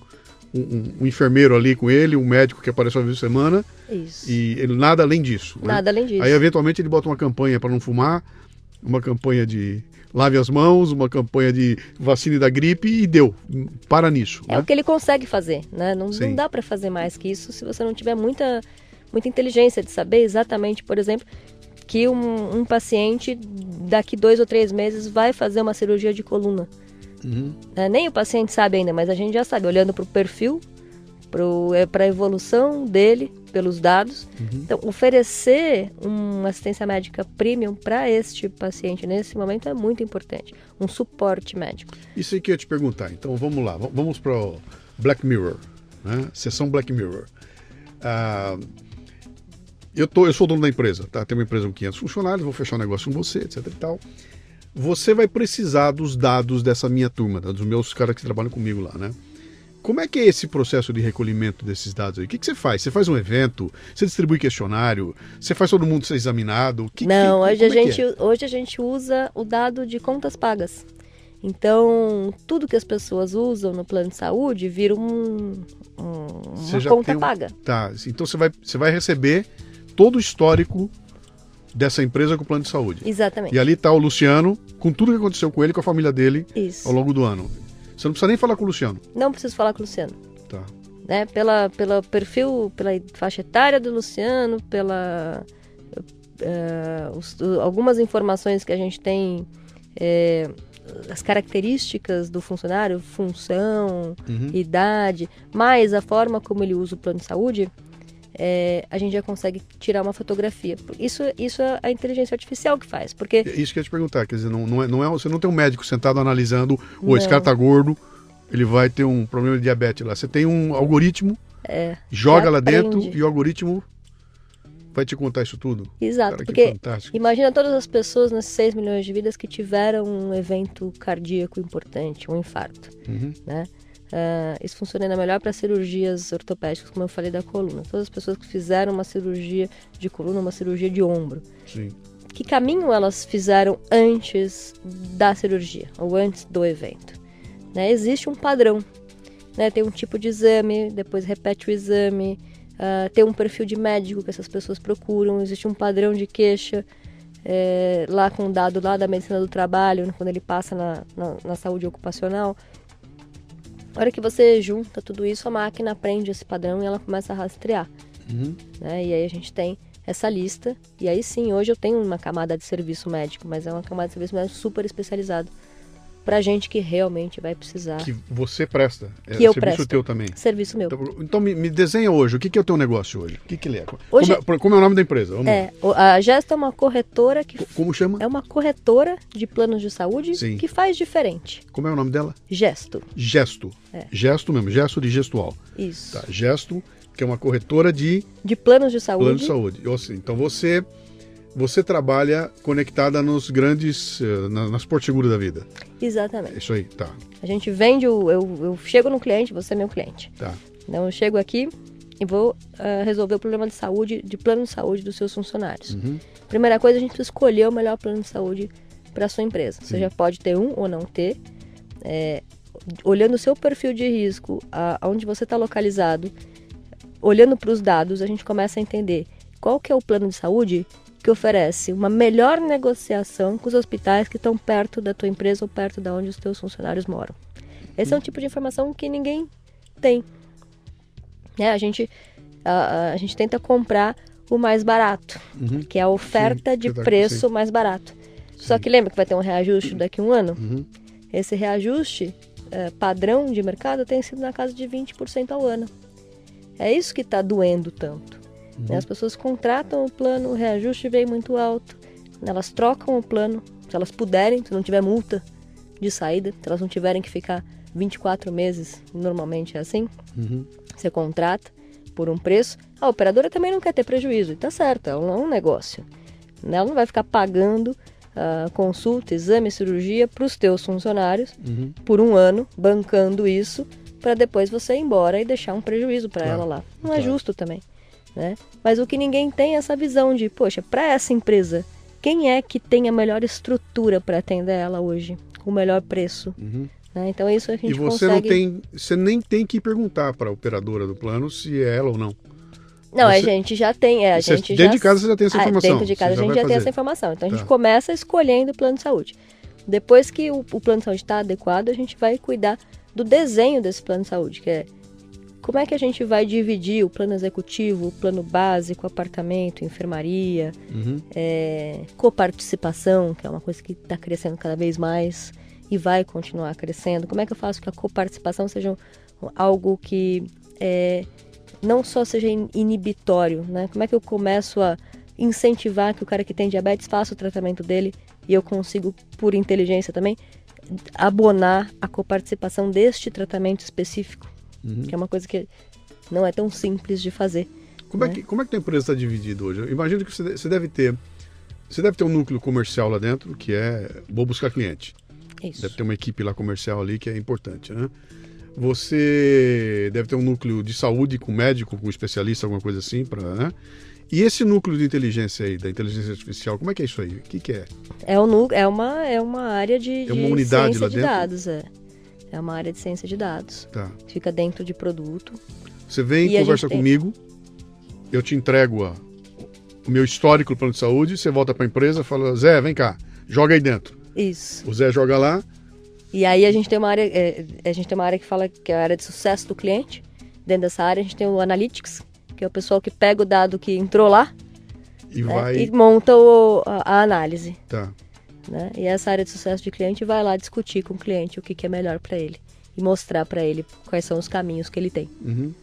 um- um enfermeiro ali com ele, um médico que aparece uma vez por semana Isso. e ele, nada além disso. né? Nada além disso. Aí, eventualmente, ele bota uma campanha para não fumar, uma campanha de lave as mãos, uma campanha de vacina da gripe e deu. Para nisso. É né? o que ele consegue fazer, né? Não, Sim. não dá para fazer mais que isso se você não tiver muita, muita inteligência de saber exatamente, por exemplo, que um, um paciente daqui dois ou três meses vai fazer uma cirurgia de coluna. Uhum. né? Nem o paciente sabe ainda, mas a gente já sabe, olhando para o perfil, para a evolução dele, pelos dados. Então, oferecer uma assistência médica premium para este paciente nesse momento é muito importante. Um suporte médico. Isso aí que eu ia te perguntar. Então vamos lá, vamos para o Black Mirror, né? Sessão Black Mirror. Ah, eu, tô, eu sou dono da empresa, tá? Tenho uma empresa com 500 funcionários, vou fechar um negócio com você, etc e tal. Você vai precisar dos dados dessa minha turma, tá? dos meus caras que trabalham comigo lá, né? Como é que é esse processo de recolhimento desses dados aí? O que, que você faz? Você faz um evento? Você distribui questionário? Você faz todo mundo ser examinado? Que, Não, que, hoje a, é que gente, é? hoje a gente usa o dado de contas pagas. Então, tudo que as pessoas usam no plano de saúde vira um, um- uma conta um- paga. Tá, então você vai, você vai receber todo o histórico dessa empresa com o plano de saúde. Exatamente. E ali está o Luciano, com tudo que aconteceu com ele, com a família dele, Isso. ao longo do ano. Você não precisa nem falar com o Luciano. Não preciso falar com o Luciano. Tá. né, pela, pelo perfil, pela faixa etária do Luciano, pela eh, os- algumas informações que a gente tem, eh, as características do funcionário, função, Uhum. idade, mais a forma como ele usa o plano de saúde, eh, a gente já consegue tirar uma fotografia. Isso, isso é a inteligência artificial que faz, porque É Isso que eu ia te perguntar, quer dizer, não, não é, não é, você não tem um médico sentado analisando, ou esse Não. cara tá gordo, ele vai ter um problema de diabetes lá. Você tem um algoritmo, é, joga lá dentro e o algoritmo vai te contar isso tudo. exato, Cara, que porque. Imagina todas as pessoas nesses 6 milhões de vidas que tiveram um evento cardíaco importante, um infarto, Uhum. né? Ah, isso funciona ainda melhor para cirurgias ortopédicas, como eu falei da coluna. Todas as pessoas que fizeram uma cirurgia de coluna, uma cirurgia de ombro. Sim. Que caminho elas fizeram antes da cirurgia ou antes do evento? Né? Existe um padrão. Né? Tem um tipo de exame, depois repete o exame, ah, tem um perfil de médico que essas pessoas procuram, existe um padrão de queixa é, lá com o dado lá da medicina do trabalho, quando ele passa na, na, na saúde ocupacional. A hora que você junta tudo isso, a máquina aprende esse padrão e ela começa a rastrear Uhum. né? E aí a gente tem essa lista. E aí sim, hoje eu tenho uma camada de serviço médico, mas é uma camada de serviço médico super especializado pra gente que realmente vai precisar. Que você presta. É Que eu serviço presto. teu também. Serviço meu. Então, então me, me desenha hoje, o que, que é o teu negócio hoje? O que, que ele é? Hoje- Como, é como é o nome da empresa? Vamos. É, a Gesta é uma corretora que Co- Como chama? é uma corretora de planos de saúde Sim. que faz diferente. Como é o nome dela? Gesto. Gesto. É. Gesto mesmo, gesto de gestual. Isso. Tá, Gesto, que é uma corretora de De planos de saúde. plano de saúde. Ou seja, Então você você trabalha conectada nos grandes, eh, na- nas Porto Seguro da vida. Exatamente. Isso aí, tá, A gente vende o. Eu, eu chego no cliente, você é meu cliente. tá. Então eu chego aqui e vou ah, resolver o problema de saúde, de plano de saúde dos seus funcionários. Uhum. Primeira coisa, a gente precisa escolher o melhor plano de saúde para sua empresa. Você Sim. já pode ter um ou não ter. É, olhando o seu perfil de risco, aonde você está localizado, olhando para os dados, a gente começa a entender qual que é o plano de saúde que oferece uma melhor negociação com os hospitais que estão perto da tua empresa ou perto da onde os teus funcionários moram. Esse é um tipo de informação que ninguém tem. Né? A, gente, a, a- gente tenta comprar o mais barato, uhum. que é a oferta sim, de preço sim. mais barato. Sim. Só que lembra que vai ter um reajuste daqui a um ano? Uhum. Esse reajuste é, padrão de mercado tem sido na casa de 20% ao ano. É isso que está doendo tanto. Uhum. Né? As pessoas contratam o plano, o reajuste vem muito alto, elas trocam o plano, se elas puderem, se não tiver multa de saída, se elas não tiverem que ficar 24 meses, normalmente é assim, uhum. você contrata por um preço, a operadora também não quer ter prejuízo, e tá certo, é um, é negócio. Né? Ela não vai ficar pagando uh, consulta, exame, cirurgia para os teus funcionários uhum. por um ano, bancando isso, para depois você ir embora e deixar um prejuízo para claro. ela lá. Não é claro. é justo também. Né? Mas o que ninguém tem é essa visão de, poxa, para essa empresa, quem é que tem a melhor estrutura para atender ela hoje, com o melhor preço? Uhum. Né? Então isso a gente E você consegue... não tem, você nem tem que perguntar para a operadora do plano se é ela ou não. Não, você... a gente já tem. É, a gente dentro já... de casa você já tem essa informação. Ah, dentro de casa a gente já, já tem essa informação. Então a gente tá. começa escolhendo o plano de saúde. Depois que o, o plano de saúde está adequado, a gente vai cuidar do desenho desse plano de saúde, que é como é que a gente vai dividir o plano executivo, o plano básico, apartamento, enfermaria, uhum. é, coparticipação, que é uma coisa que está crescendo cada vez mais e vai continuar crescendo. Como é que eu faço que a coparticipação seja algo que é, não só seja inibitório, né? Como é que eu começo a incentivar que o cara que tem diabetes faça o tratamento dele e eu consigo, por inteligência também, abonar a coparticipação deste tratamento específico uhum. que é uma coisa que não é tão simples de fazer. Como, é né? é, que, como é que a empresa está dividida hoje? Eu imagino que você deve ter você deve ter um núcleo comercial lá dentro que é vou buscar cliente. Isso. Deve ter uma equipe lá comercial ali que é importante, né? Você deve ter um núcleo de saúde com médico, com especialista, alguma coisa assim, para, né? E esse núcleo de inteligência aí, da inteligência artificial, como é que é isso aí? O que, que é? É, um, é, uma, é uma área de, é uma unidade lá de dentro? dados, é. É uma área de ciência de dados. Tá. Fica dentro de produto. Você vem, e conversa comigo, eu te entrego a, o meu histórico do plano de saúde, você volta para a empresa e fala, Zé, vem cá, joga aí dentro. Isso. O Zé joga lá. E aí a gente tem uma área, é, a gente tem uma área que fala que é a área de sucesso do cliente. Dentro dessa área a gente tem o Analytics, que é o pessoal que pega o dado que entrou lá e, né, vai... e monta o, a, a análise. Tá. Né? E essa área de sucesso de cliente vai lá discutir com o cliente o que, que é melhor para ele e mostrar para ele quais são os caminhos que ele tem. Uhum.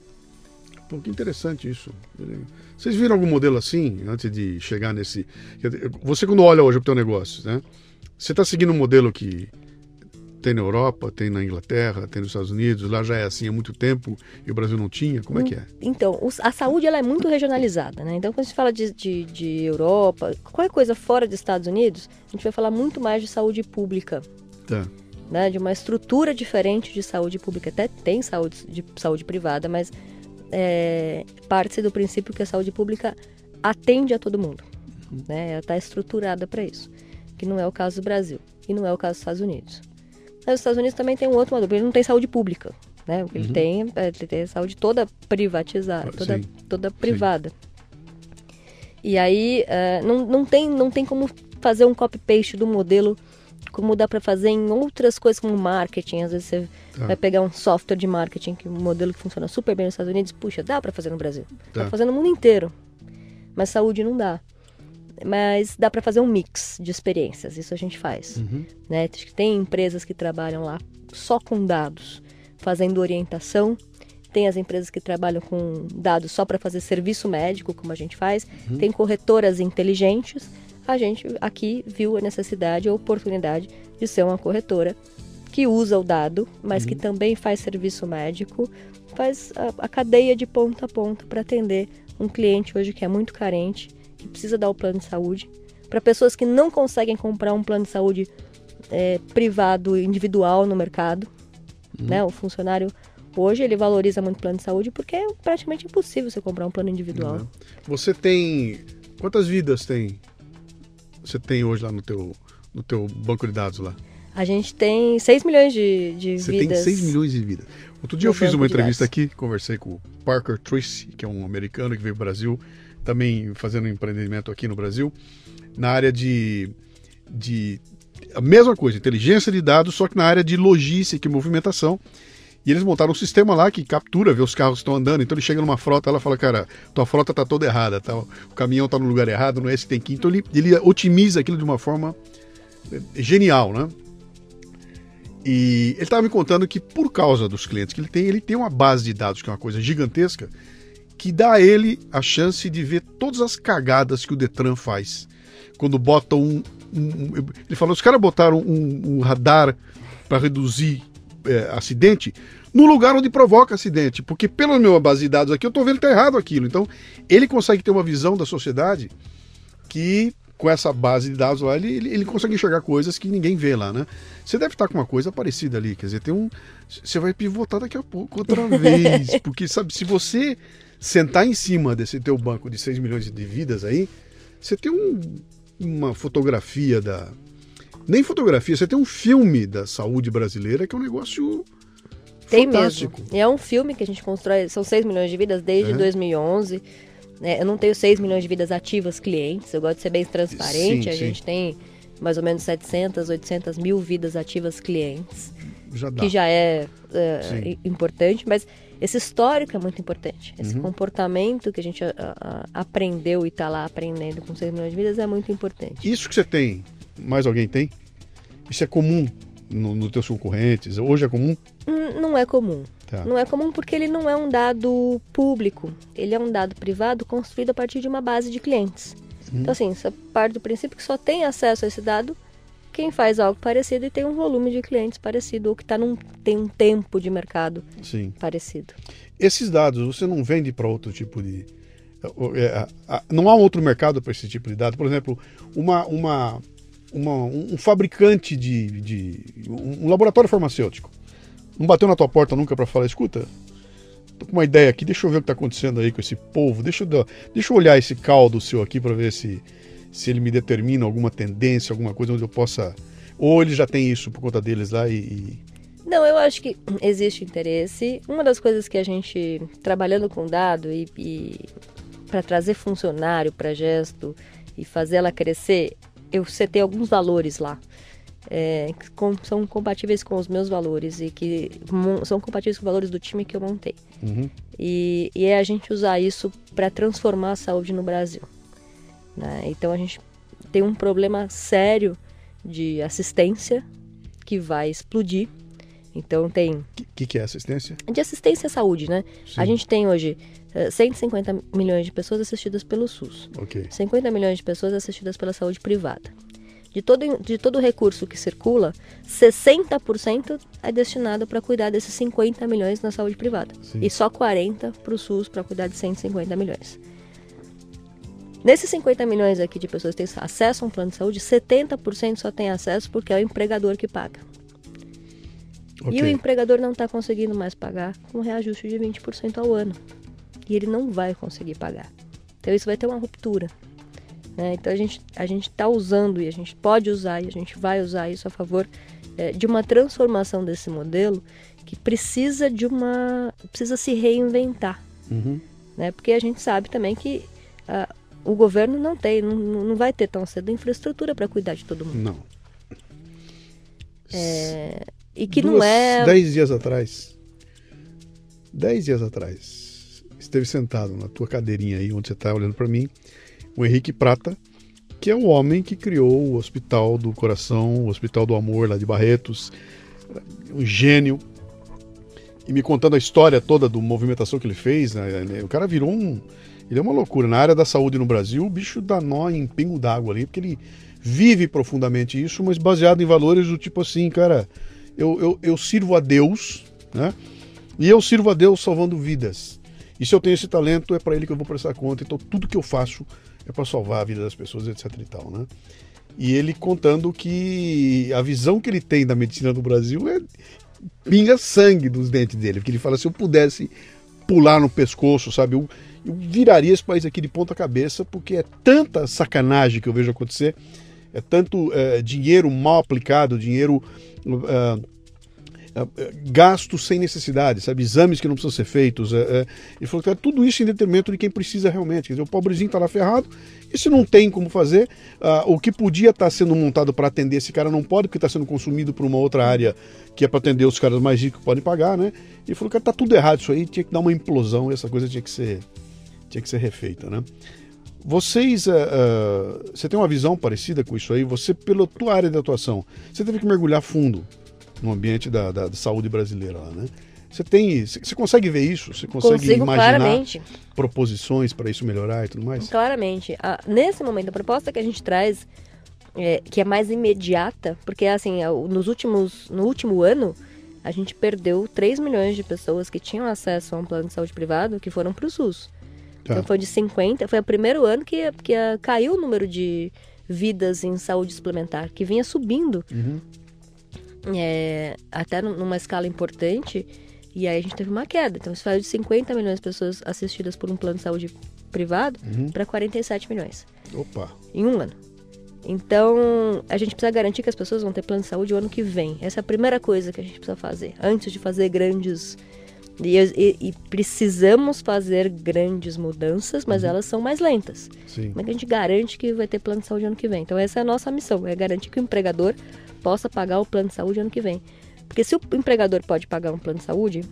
Pô, que interessante isso. Vocês viram algum modelo assim antes de chegar nesse? Você quando olha hoje para o teu negócio, né? Você está seguindo um modelo que tem na Europa, tem na Inglaterra, tem nos Estados Unidos, lá já é assim há muito tempo e o Brasil não tinha? Como é que é? Então, a saúde ela é muito regionalizada, né? Então, quando a gente fala de, de, de Europa, qualquer coisa fora dos Estados Unidos, a gente vai falar muito mais de saúde pública. Tá. Né? De uma estrutura diferente de saúde pública. Até tem saúde, de saúde privada, mas é, parte do princípio que a saúde pública atende a todo mundo. Uhum. Né? Ela está estruturada para isso. Que não é o caso do Brasil e não é o caso dos Estados Unidos. Os Estados Unidos também tem um outro modelo, ele não tem saúde pública, né? Ele, uhum. tem, é, ele tem saúde toda privatizada, toda, toda privada. Sim. E aí uh, não, não, tem, não tem como fazer um copy-paste do modelo como dá para fazer em outras coisas como marketing. Às vezes você tá. vai pegar um software de marketing, que um modelo que funciona super bem nos Estados Unidos, puxa, dá para fazer no Brasil. Tá. Dá fazer no mundo inteiro. Mas saúde não dá mas dá para fazer um mix de experiências, isso a gente faz. Uhum. Né? Tem empresas que trabalham lá só com dados, fazendo orientação. Tem as empresas que trabalham com dados só para fazer serviço médico, como a gente faz. Uhum. Tem corretoras inteligentes. A gente aqui viu a necessidade, a oportunidade de ser uma corretora que usa o dado, mas uhum. que também faz serviço médico, faz a, a cadeia de ponta a ponta para atender um cliente hoje que é muito carente que precisa dar o plano de saúde, para pessoas que não conseguem comprar um plano de saúde é, privado, individual no mercado. Uhum. Né? O funcionário hoje ele valoriza muito o plano de saúde porque é praticamente impossível você comprar um plano individual. Uhum. Você tem quantas vidas tem? Você tem hoje lá no teu no teu banco de dados lá? A gente tem 6 milhões de, de Você vidas. Você tem 6 milhões de vidas. Outro dia eu fiz uma entrevista aqui, conversei com o Parker Tracy, que é um americano que veio para o Brasil também fazendo empreendimento aqui no Brasil, na área de, de a mesma coisa, inteligência de dados, só que na área de logística e movimentação. E eles montaram um sistema lá que captura, vê os carros que estão andando. Então ele chega numa frota, ela fala, cara, tua frota tá toda errada, tá? o caminhão tá no lugar errado, não é esse que tem que. Então ele, ele otimiza aquilo de uma forma é, genial, né? E ele estava me contando que por causa dos clientes que ele tem, ele tem uma base de dados que é uma coisa gigantesca, que dá a ele a chance de ver todas as cagadas que o Detran faz. Quando botam um. um ele falou: os caras botaram um, um radar para reduzir é, acidente no lugar onde provoca acidente, porque pela minha base de dados aqui eu estou vendo que está errado aquilo. Então ele consegue ter uma visão da sociedade que com essa base de dados lá, ele, ele, ele, consegue enxergar coisas que ninguém vê lá, né? Você deve estar com uma coisa parecida ali, quer dizer, tem um. Você vai pivotar daqui a pouco outra vez. Porque, sabe, se você sentar em cima desse teu banco de 6 milhões de vidas aí, você tem um, uma fotografia da. Nem fotografia, você tem um filme da saúde brasileira que é um negócio. Tem fantástico. mesmo. É um filme que a gente constrói, são 6 milhões de vidas desde é. 2011. Né? Eu não tenho 6 milhões de vidas ativas clientes, eu gosto de ser bem transparente. Sim, a sim. gente tem mais ou menos 700, 800 mil vidas ativas clientes, já que já é, é importante, mas esse histórico é muito importante. Esse uhum. comportamento que a gente a, a, aprendeu e está lá aprendendo com 6 milhões de vidas é muito importante. Isso que você tem, mais alguém tem? Isso é comum nos no teus concorrentes? Hoje é comum? Não é comum. Tá. Não é comum porque ele não é um dado público, ele é um dado privado construído a partir de uma base de clientes. Hum. Então, assim, você parte do princípio que só tem acesso a esse dado quem faz algo parecido e tem um volume de clientes parecido ou que tá num, tem um tempo de mercado Sim. parecido. Esses dados você não vende para outro tipo de. É, não há outro mercado para esse tipo de dado. Por exemplo, uma, uma, uma um fabricante de, de. um laboratório farmacêutico não bateu na tua porta nunca para falar, escuta, com uma ideia aqui, deixa eu ver o que tá acontecendo aí com esse povo, deixa eu, deixa eu olhar esse caldo seu aqui para ver se, se ele me determina alguma tendência, alguma coisa onde eu possa. Ou ele já tem isso por conta deles lá e. e... Não, eu acho que existe interesse. Uma das coisas que a gente, trabalhando com dado e, e para trazer funcionário para gesto e fazer ela crescer, eu setei alguns valores lá é, que com, são compatíveis com os meus valores e que são compatíveis com os valores do time que eu montei. Uhum. E, e é a gente usar isso para transformar a saúde no Brasil. Né? Então a gente tem um problema sério de assistência que vai explodir. Então tem. O que, que, é assistência? De assistência à saúde, né? Sim. A gente tem hoje 150 milhões de pessoas assistidas pelo SUS. Okay. 50 milhões de pessoas assistidas pela saúde privada. De todo, de todo o recurso que circula, 60% é destinado para cuidar desses 50 milhões na saúde privada. Sim. E só 40% para o SUS para cuidar de 150 milhões. Nesses 50 milhões aqui de pessoas que têm acesso a um plano de saúde, 70% só tem acesso porque é o empregador que paga. Okay. E o empregador não está conseguindo mais pagar com um reajuste de 20% ao ano. E ele não vai conseguir pagar. Então isso vai ter uma ruptura. Né? Então a gente a gente está usando e a gente pode usar e a gente vai usar isso a favor é, de uma transformação desse modelo que precisa de uma precisa se reinventar, uhum. né? Porque a gente sabe também que uh, o governo não tem, não, não vai ter tão cedo infraestrutura para cuidar de todo mundo. Não. É, e que Duas, não é. Dez dias atrás. Dez dias atrás. Esteve sentado na tua cadeirinha aí, onde você está olhando para mim o Henrique Prata, que é o homem que criou o Hospital do Coração, o Hospital do Amor lá de Barretos, um gênio. E me contando a história toda do movimentação que ele fez, né? o cara virou um. Ele é uma loucura. Na área da saúde no Brasil, o bicho dá nó em pingo d'água ali, porque ele vive profundamente isso, mas baseado em valores do tipo assim, cara, eu, eu, eu sirvo a Deus, né? E eu sirvo a Deus salvando vidas. E se eu tenho esse talento, é para ele que eu vou prestar conta. Então, tudo que eu faço é para salvar a vida das pessoas, etc e tal, né? E ele contando que a visão que ele tem da medicina do Brasil é pinga sangue dos dentes dele, porque ele fala se eu pudesse pular no pescoço, sabe, eu, eu viraria esse país aqui de ponta cabeça, porque é tanta sacanagem que eu vejo acontecer, é tanto é, dinheiro mal aplicado, dinheiro é, gastos sem necessidade, sabe? Exames que não precisam ser feitos. Ele falou que é tudo isso em detrimento de quem precisa realmente. Quer dizer, o pobrezinho está lá ferrado, e se não tem como fazer, uh, o que podia estar tá sendo montado para atender esse cara não pode, porque está sendo consumido por uma outra área que é para atender os caras mais ricos que podem pagar, né? E falou que está tudo errado isso aí, tinha que dar uma implosão essa coisa tinha que ser, tinha que ser refeita, né? Vocês, uh, uh, você tem uma visão parecida com isso aí? Você, pela tua área de atuação, você teve que mergulhar fundo no ambiente da, da, da saúde brasileira lá, né? Você tem, você consegue ver isso? Você consegue Consigo, imaginar claramente. proposições para isso melhorar e tudo mais? Claramente. Ah, nesse momento, a proposta que a gente traz, é, que é mais imediata, porque assim, nos últimos, no último ano, a gente perdeu 3 milhões de pessoas que tinham acesso a um plano de saúde privado que foram para o SUS. Tá. Então foi de 50, foi o primeiro ano que, que uh, caiu o número de vidas em saúde suplementar, que vinha subindo. Uhum. É, até numa escala importante, e aí a gente teve uma queda. Então, isso saiu de 50 milhões de pessoas assistidas por um plano de saúde privado uhum. para 47 milhões. Opa! Em um ano. Então, a gente precisa garantir que as pessoas vão ter plano de saúde o ano que vem. Essa é a primeira coisa que a gente precisa fazer, antes de fazer grandes e, e, e, precisamos fazer grandes mudanças, mas uhum. elas são mais lentas. Sim. Como é que a gente garante que vai ter plano de saúde ano que vem? Então essa é a nossa missão, é garantir que o empregador possa pagar o plano de saúde ano que vem. Porque se o empregador pode pagar um plano de saúde,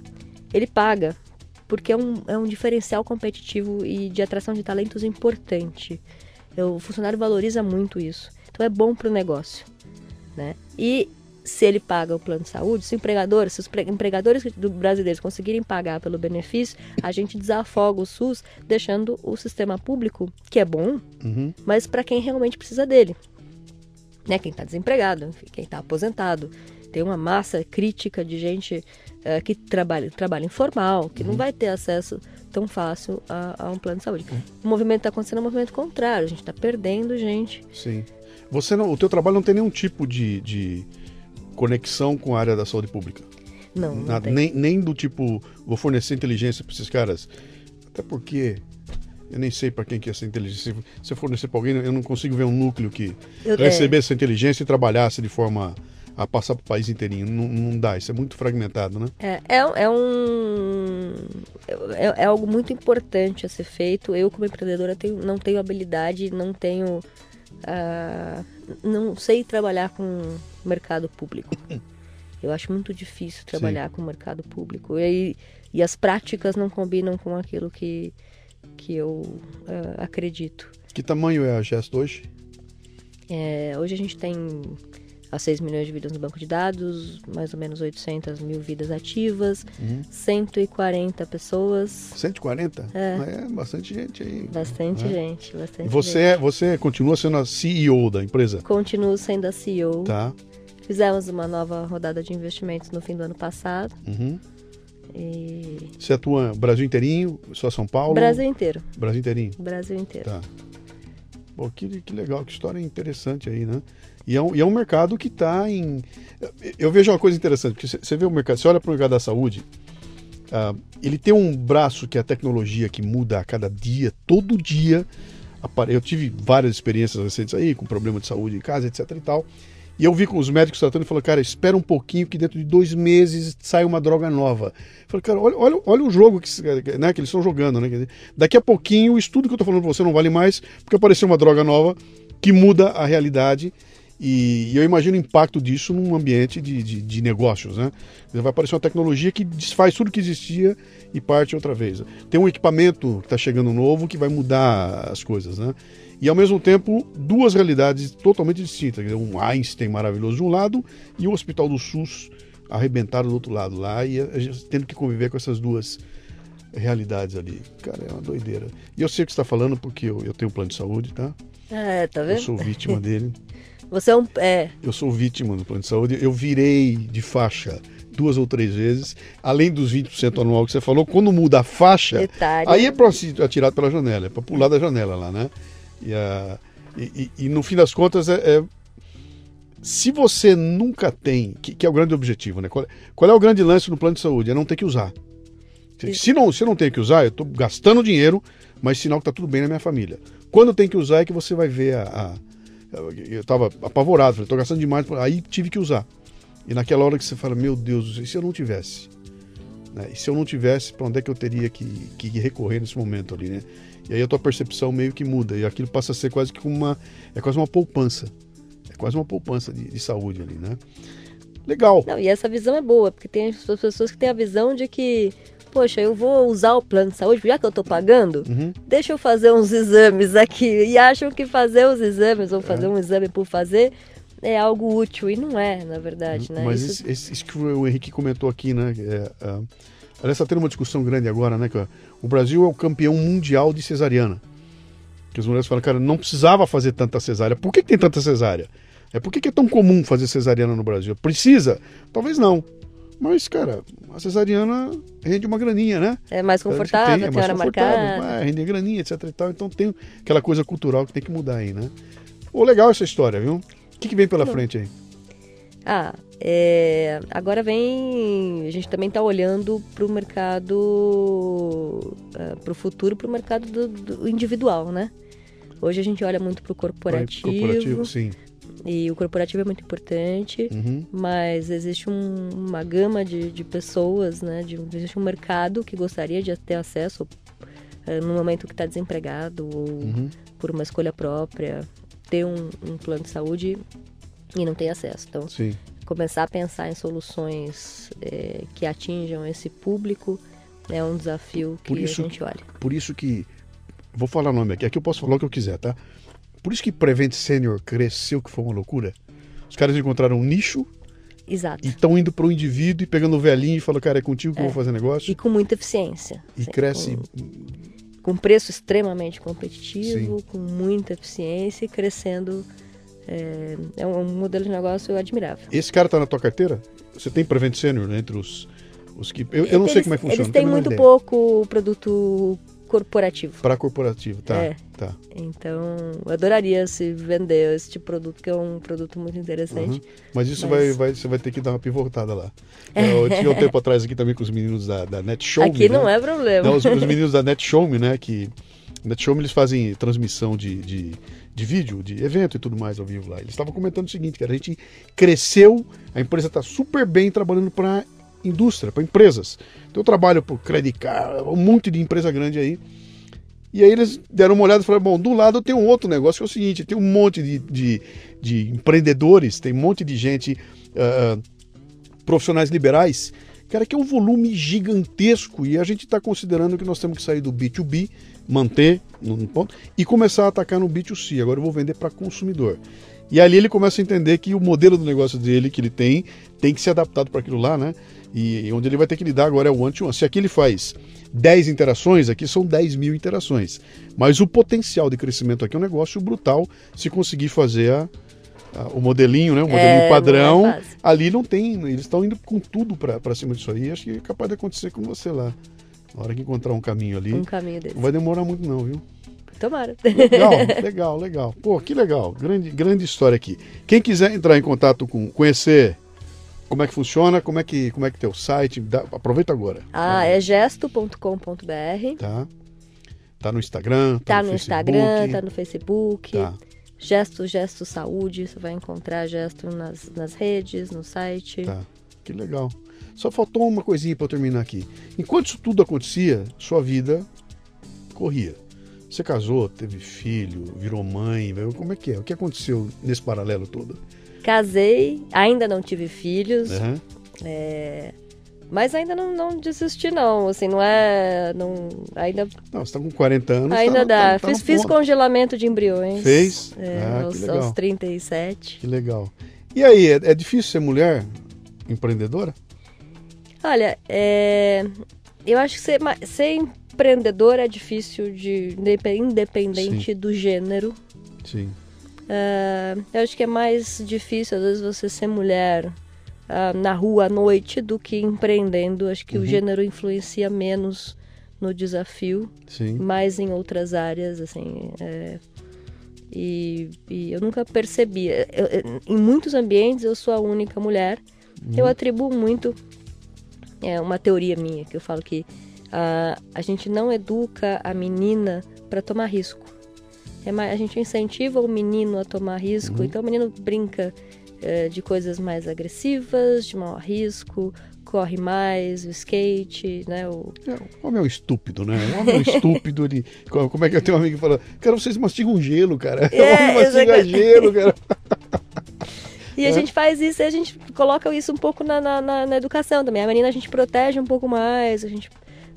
ele paga porque é um, é um diferencial competitivo e de atração de talentos importante. O funcionário valoriza muito isso. Então é bom para o negócio. Né? E se ele paga o plano de saúde, se o empregador, se os empregadores brasileiros conseguirem pagar pelo benefício, a gente desafoga o SUS, deixando o sistema público, que é bom, uhum. mas para quem realmente precisa dele. Né? Quem está desempregado, quem está aposentado. Tem uma massa crítica de gente uh, que trabalha, trabalha informal, que uhum. não vai ter acesso tão fácil a, a um plano de saúde. Uhum. O movimento está acontecendo é um movimento contrário, a gente está perdendo gente. Sim. Você não, o teu trabalho não tem nenhum tipo de, de conexão com a área da saúde pública. Não, não Nada, nem, nem do tipo, vou fornecer inteligência para esses caras. Até porque eu nem sei para quem que é essa inteligência. Se eu fornecer para alguém, eu não consigo ver um núcleo que eu, recebesse é... essa inteligência e trabalhasse de forma a passar para o país inteirinho. Não, não, dá, isso é muito fragmentado, né? É, é, é um. É, é, algo muito importante a ser feito. Eu, como empreendedora, tenho, não tenho habilidade, não tenho. Uh, não sei trabalhar com mercado público. Eu acho muito difícil trabalhar Sim. com o mercado público. E, e as práticas não combinam com aquilo que, que eu uh, acredito. Que tamanho é a Gesto hoje? É, hoje a gente tem a 6 milhões de vidas no banco de dados, mais ou menos 800 mil vidas ativas, uhum. 140 pessoas. 140? É. é bastante gente aí. Bastante é. gente, bastante você, gente. É, você continua sendo a CEO da empresa? Continuo sendo a CEO. Tá. Fizemos uma nova rodada de investimentos no fim do ano passado. Uhum. E... Você atua Brasil inteirinho, só São Paulo? Brasil inteiro. Brasil inteirinho? Brasil inteiro. Tá. Pô, que, que legal, que história interessante aí, né? E é um, e é um mercado que está em. Eu vejo uma coisa interessante, porque você vê o mercado, você olha para o mercado da saúde, uh, ele tem um braço que é a tecnologia que muda a cada dia, todo dia. Eu tive várias experiências recentes aí, com problema de saúde em casa, etc e tal. E eu vi com os médicos tratando e falou, cara, espera um pouquinho que dentro de dois meses sai uma droga nova. Eu falei, cara, olha, olha, olha o jogo que, né, que eles estão jogando, né? Daqui a pouquinho o estudo que eu estou falando para você não vale mais, porque apareceu uma droga nova que muda a realidade e, e, eu imagino o impacto disso num ambiente de, de, de, negócios, né? Vai aparecer uma tecnologia que desfaz tudo que existia e parte outra vez. Tem um equipamento que está chegando novo que vai mudar as coisas, né? E ao mesmo tempo, duas realidades totalmente distintas. Um Einstein maravilhoso de um lado e o Hospital do SUS arrebentado do outro lado lá e a gente tendo que conviver com essas duas realidades ali. Cara, é uma doideira. E eu sei o que você está falando porque eu, eu tenho um plano de saúde, tá? É, tá vendo? Eu sou vítima dele. Você é um. É. Eu sou vítima do plano de saúde. Eu virei de faixa duas ou três vezes, além dos 20% anual que você falou, quando muda a faixa, Detalhe. aí é para ser atirado pela janela, é para pular da janela lá, né? E, a, e, e, no fim das contas, é, é, se você nunca tem, que, que, é o grande objetivo, né? Qual, qual, é o grande lance no plano de saúde? É não ter que usar. Se não, se não tem que usar, eu estou gastando dinheiro, mas sinal que está tudo bem na minha família. Quando tem que usar é que você vai ver a, a eu estava apavorado, falei, estou gastando demais, aí tive que usar. E naquela hora que você fala, meu Deus, e se eu não tivesse? Né? E se eu não tivesse, para onde é que eu teria que, que recorrer nesse momento ali, né? E aí a tua percepção meio que muda. E aquilo passa a ser quase que uma. É quase uma poupança. É quase uma poupança de, de saúde ali, né? Legal. Não, e essa visão é boa, porque tem as pessoas que têm a visão de que, poxa, eu vou usar o plano de saúde, já que eu estou pagando, Uhum. deixa eu fazer uns exames aqui. E acham que fazer os exames ou fazer um exame por fazer é algo útil. E não é, na verdade, né? Mas Isso- isso, que o Henrique comentou aqui, né? É, ah, aliás, está tendo uma discussão grande agora, né? Que o Brasil é o campeão mundial de cesariana. Que as mulheres falam, cara, não precisava fazer tanta cesárea. Por que, que tem tanta cesárea? É por que, que é tão comum fazer cesariana no Brasil? Precisa? Talvez não. Mas, cara, a cesariana rende uma graninha, né? É mais confortável, tem, é tem, mais hora confortável, marcada. É, rende graninha, etc e tal. Então tem aquela coisa cultural que tem que mudar aí, né? Pô, legal essa história, viu? O que, que vem pela frente aí? Ah, é, agora vem. A gente também está olhando para o mercado. para o futuro, para o mercado do, do individual, né? Hoje a gente olha muito para o corporativo, Corporativo, sim. E o corporativo é muito importante, Uhum. mas existe um- uma gama de, de pessoas, né? De, existe um mercado que gostaria de ter acesso eh, no momento que está desempregado ou Uhum. por uma escolha própria, ter um, um plano de saúde e não tem acesso. Então, Sim. começar a pensar em soluções eh, que atinjam esse público é um desafio que isso a gente olha. Por isso que. Vou falar o nome aqui. Aqui eu posso falar o que eu quiser, tá? Por isso que Prevent Senior cresceu, que foi uma loucura. Os caras encontraram um nicho Exato. e estão indo para o indivíduo e pegando o velhinho e falando, cara, é contigo que eu vou fazer negócio. E com muita eficiência. E assim, cresce. Com, com preço extremamente competitivo, Sim. com muita eficiência e crescendo. É, é um modelo de negócio admirável. Esse cara tá na tua carteira? Você tem Prevent Senior né, entre os, os que. Eu, eu não sei Eles- como é que funciona. Eles têm muito pouco produto corporativo. Para corporativo, tá. É. tá. Então, eu adoraria se vender esse tipo de produto, que é um produto muito interessante. Uhum. Mas isso Mas- Vai, vai, você vai ter que dar uma pivotada lá. Eu tinha um tempo atrás aqui também com os meninos da, da Net Show. Aqui né? não é problema. Não, os, os meninos da Net Show Me, né? Que Net Show Me, eles fazem transmissão de, de, de vídeo, de evento e tudo mais ao vivo lá. Eles estavam comentando o seguinte, cara, a gente cresceu, a empresa está super bem trabalhando para indústria, para empresas. Então eu trabalho por Credit Card, um monte de empresa grande aí. E aí eles deram uma olhada e falaram, bom, do lado tem um outro negócio que é o seguinte, tem um monte de, de, de empreendedores, tem um monte de gente, ah, profissionais liberais, cara, que é um volume gigantesco e a gente está considerando que nós temos que sair do B2B, manter no ponto, e começar a atacar no B2C. Agora eu vou vender para consumidor. E ali ele começa a entender que o modelo do negócio dele que ele tem tem que ser adaptado para aquilo lá, né? E onde ele vai ter que lidar agora é o one-to-one. Se aqui ele faz 10 interações, aqui são 10 mil interações. Mas o potencial de crescimento aqui é um negócio brutal se conseguir fazer a, a- o modelinho, né? O modelinho é padrão. fácil. ali não tem, eles estão indo com tudo para cima disso aí. Acho que é capaz de acontecer com você lá. Na hora que encontrar um caminho ali, Um caminho desse. não vai demorar muito não, viu? Tomara. Legal, legal, legal. Pô, que legal. Grande, grande história aqui. Quem quiser entrar em contato com, conhecer como é que funciona, como é que, como é que tem o site, dá- aproveita agora. Ah, é gesto.com.br. Tá? Tá no Instagram, tá, Tá no, no Instagram, tá no Facebook. Tá. Gesto, Gesto Saúde. Você vai encontrar Gesto nas, nas redes, no site. Tá. Que legal. Só faltou uma coisinha para eu terminar aqui. Enquanto isso tudo acontecia, sua vida corria. Você casou, teve filho, virou mãe, como é que é? O que aconteceu nesse paralelo todo? Casei, ainda não tive filhos. Aham. é, Mas ainda não, não desisti, não. Assim, não é. Não, ainda Não, você tá com 40 anos. ainda tá- dá. tá- tá fiz fiz congelamento de embriões. Fez? É, Ah, que aos, legal. aos 37. Que legal. E aí, é, é difícil ser mulher empreendedora? Olha, é, eu acho que ser, ser empreendedor é difícil de indepe- independente do gênero. Sim. É, eu acho que é mais difícil, às vezes, você ser mulher ah, na rua à noite do que empreendendo. Acho que Uhum. o gênero influencia menos no desafio, Sim. mais em outras áreas, assim. é, e, e eu nunca percebi. Eu- eu- em muitos ambientes eu sou a única mulher. Eu atribuo muito. É uma teoria minha que eu falo que ah, a gente não educa a menina para tomar risco. É mais, a gente incentiva o menino a tomar risco. Então o menino brinca é, de coisas mais agressivas, de maior risco, corre mais, o skate, né? O... É, o homem é um estúpido, né? O homem é um estúpido. Ele, como é que eu tenho um amigo que fala, cara, vocês mastigam gelo, cara. É, o homem mastiga gelo, cara. E a é. gente faz isso, a gente coloca isso um pouco na, na, na, educação também. A menina a gente protege um pouco mais, a gente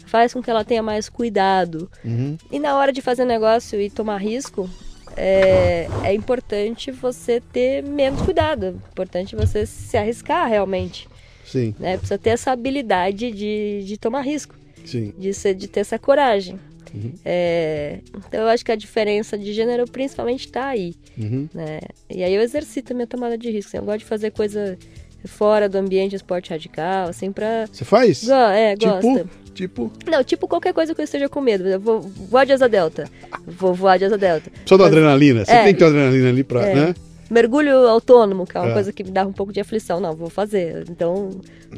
faz com que ela tenha mais cuidado. Uhum. E na hora de fazer negócio e tomar risco, é, é importante você ter menos cuidado. É importante você se arriscar realmente. Sim. Né? Precisa ter essa habilidade de, de tomar risco. Sim. De, ser, de ter essa coragem. Uhum. É, então eu acho que a diferença de gênero principalmente está aí. Uhum. Né? E aí eu exercito a minha tomada de risco. Assim, eu gosto de fazer coisa fora do ambiente esporte radical, assim, pra. Você faz? Go é, tipo, gosta. Tipo. Não, tipo qualquer coisa que eu esteja com medo. Eu vou voar de asa delta. Vou voar de asa delta. Só da adrenalina. Você é, tem que ter adrenalina ali pra. É. Né? mergulho autônomo, que é uma é. coisa que me dá um pouco de aflição. Não, vou fazer. Então,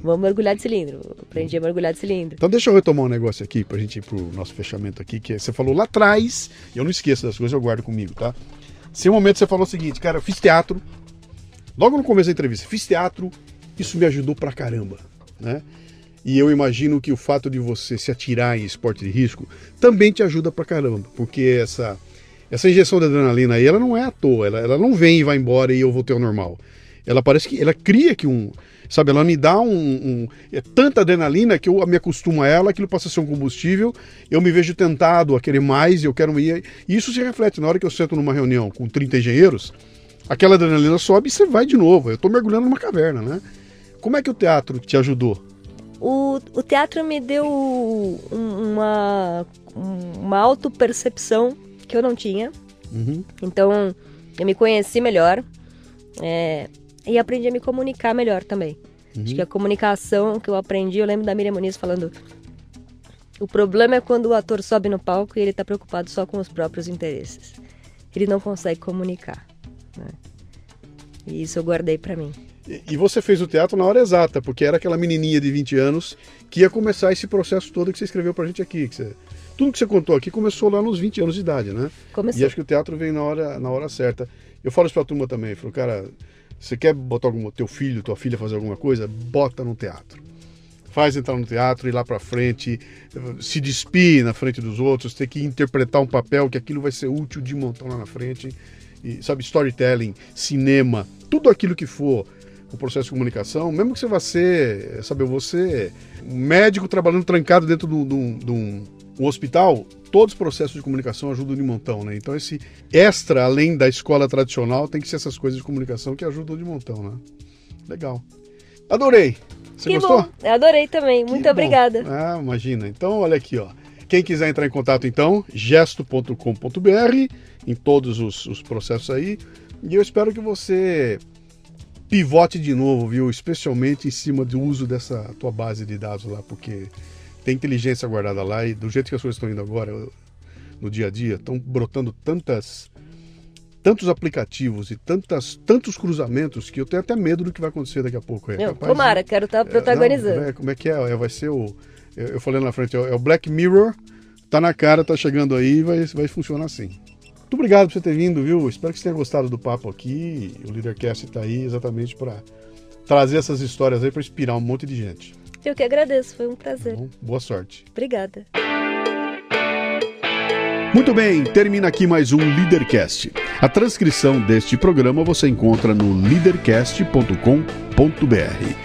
vamos mergulhar de cilindro. Aprendi a mergulhar de cilindro. Então, deixa eu retomar um negócio aqui, pra gente ir pro nosso fechamento aqui, que é, você falou lá atrás, e eu não esqueço das coisas, eu guardo comigo, tá? Se um momento você falou o seguinte, cara, eu fiz teatro, logo no começo da entrevista, fiz teatro, isso me ajudou pra caramba, né? E eu imagino que o fato de você se atirar em esporte de risco também te ajuda pra caramba, porque essa essa injeção de adrenalina aí, ela não é à toa, ela, ela não vem e vai embora e eu voltei ao normal. Ela parece que, ela cria que um, sabe, ela me dá um, um é tanta adrenalina que eu me acostumo a ela, aquilo passa a ser um combustível, eu me vejo tentado a querer mais, eu quero ir, e isso se reflete na hora que eu sento numa reunião com 30 engenheiros, aquela adrenalina sobe e você vai de novo, eu estou mergulhando numa caverna, né? Como é que o teatro te ajudou? O, o teatro me deu uma, uma auto-percepção que eu não tinha. Uhum. Então, eu me conheci melhor é, e aprendi a me comunicar melhor também. Uhum. Acho que a comunicação que eu aprendi, eu lembro da Miriam Muniz falando: o problema é quando o ator sobe no palco e ele está preocupado só com os próprios interesses. Ele não consegue comunicar. Né? E isso eu guardei para mim. E você fez o teatro na hora exata, porque era aquela menininha de 20 anos que ia começar esse processo todo que você escreveu pra gente aqui. Que você tudo que você contou aqui começou lá nos 20 anos de idade, né? Começou. E acho que o teatro vem na hora, na hora certa. Eu falo isso pra turma também, eu falo, cara, você quer botar algum, teu filho, tua filha fazer alguma coisa? Bota no teatro. Faz entrar no teatro, ir lá pra frente, se despir na frente dos outros, ter que interpretar um papel que aquilo vai ser útil de montão lá na frente. E, sabe, storytelling, cinema, tudo aquilo que for o processo de comunicação, mesmo que você vá ser, sabe, você um médico trabalhando trancado dentro de um hospital, todos os processos de comunicação ajudam de montão, né? Então esse extra, além da escola tradicional, tem que ser essas coisas de comunicação que ajudam de montão, né? Legal. Adorei. Você que gostou? Bom. Eu adorei também. Muito obrigada. Ah, imagina. Então, olha aqui, ó. Quem quiser entrar em contato, então, gesto.com.br, em todos os, os processos aí. E eu espero que você pivote de novo, viu? Especialmente em cima do uso dessa tua base de dados lá, porque tem inteligência guardada lá e do jeito que as coisas estão indo agora, no dia a dia, estão brotando tantas tantos aplicativos e tantas, tantos cruzamentos que eu tenho até medo do que vai acontecer daqui a pouco. É, Rapaz, tomara, quero estar tá protagonizando. Não, é, como é que é? é? Vai ser o. Eu, eu falei na frente, é o Black Mirror, tá na cara, tá chegando aí vai, vai funcionar assim. Muito obrigado por você ter vindo, viu? Espero que você tenha gostado do papo aqui. O Leadercast está aí exatamente para trazer essas histórias aí para inspirar um monte de gente. Eu que agradeço, foi um prazer. Bom, boa sorte. Obrigada. Muito bem, termina aqui mais um Leadercast. A transcrição deste programa você encontra no leadercast.com.br.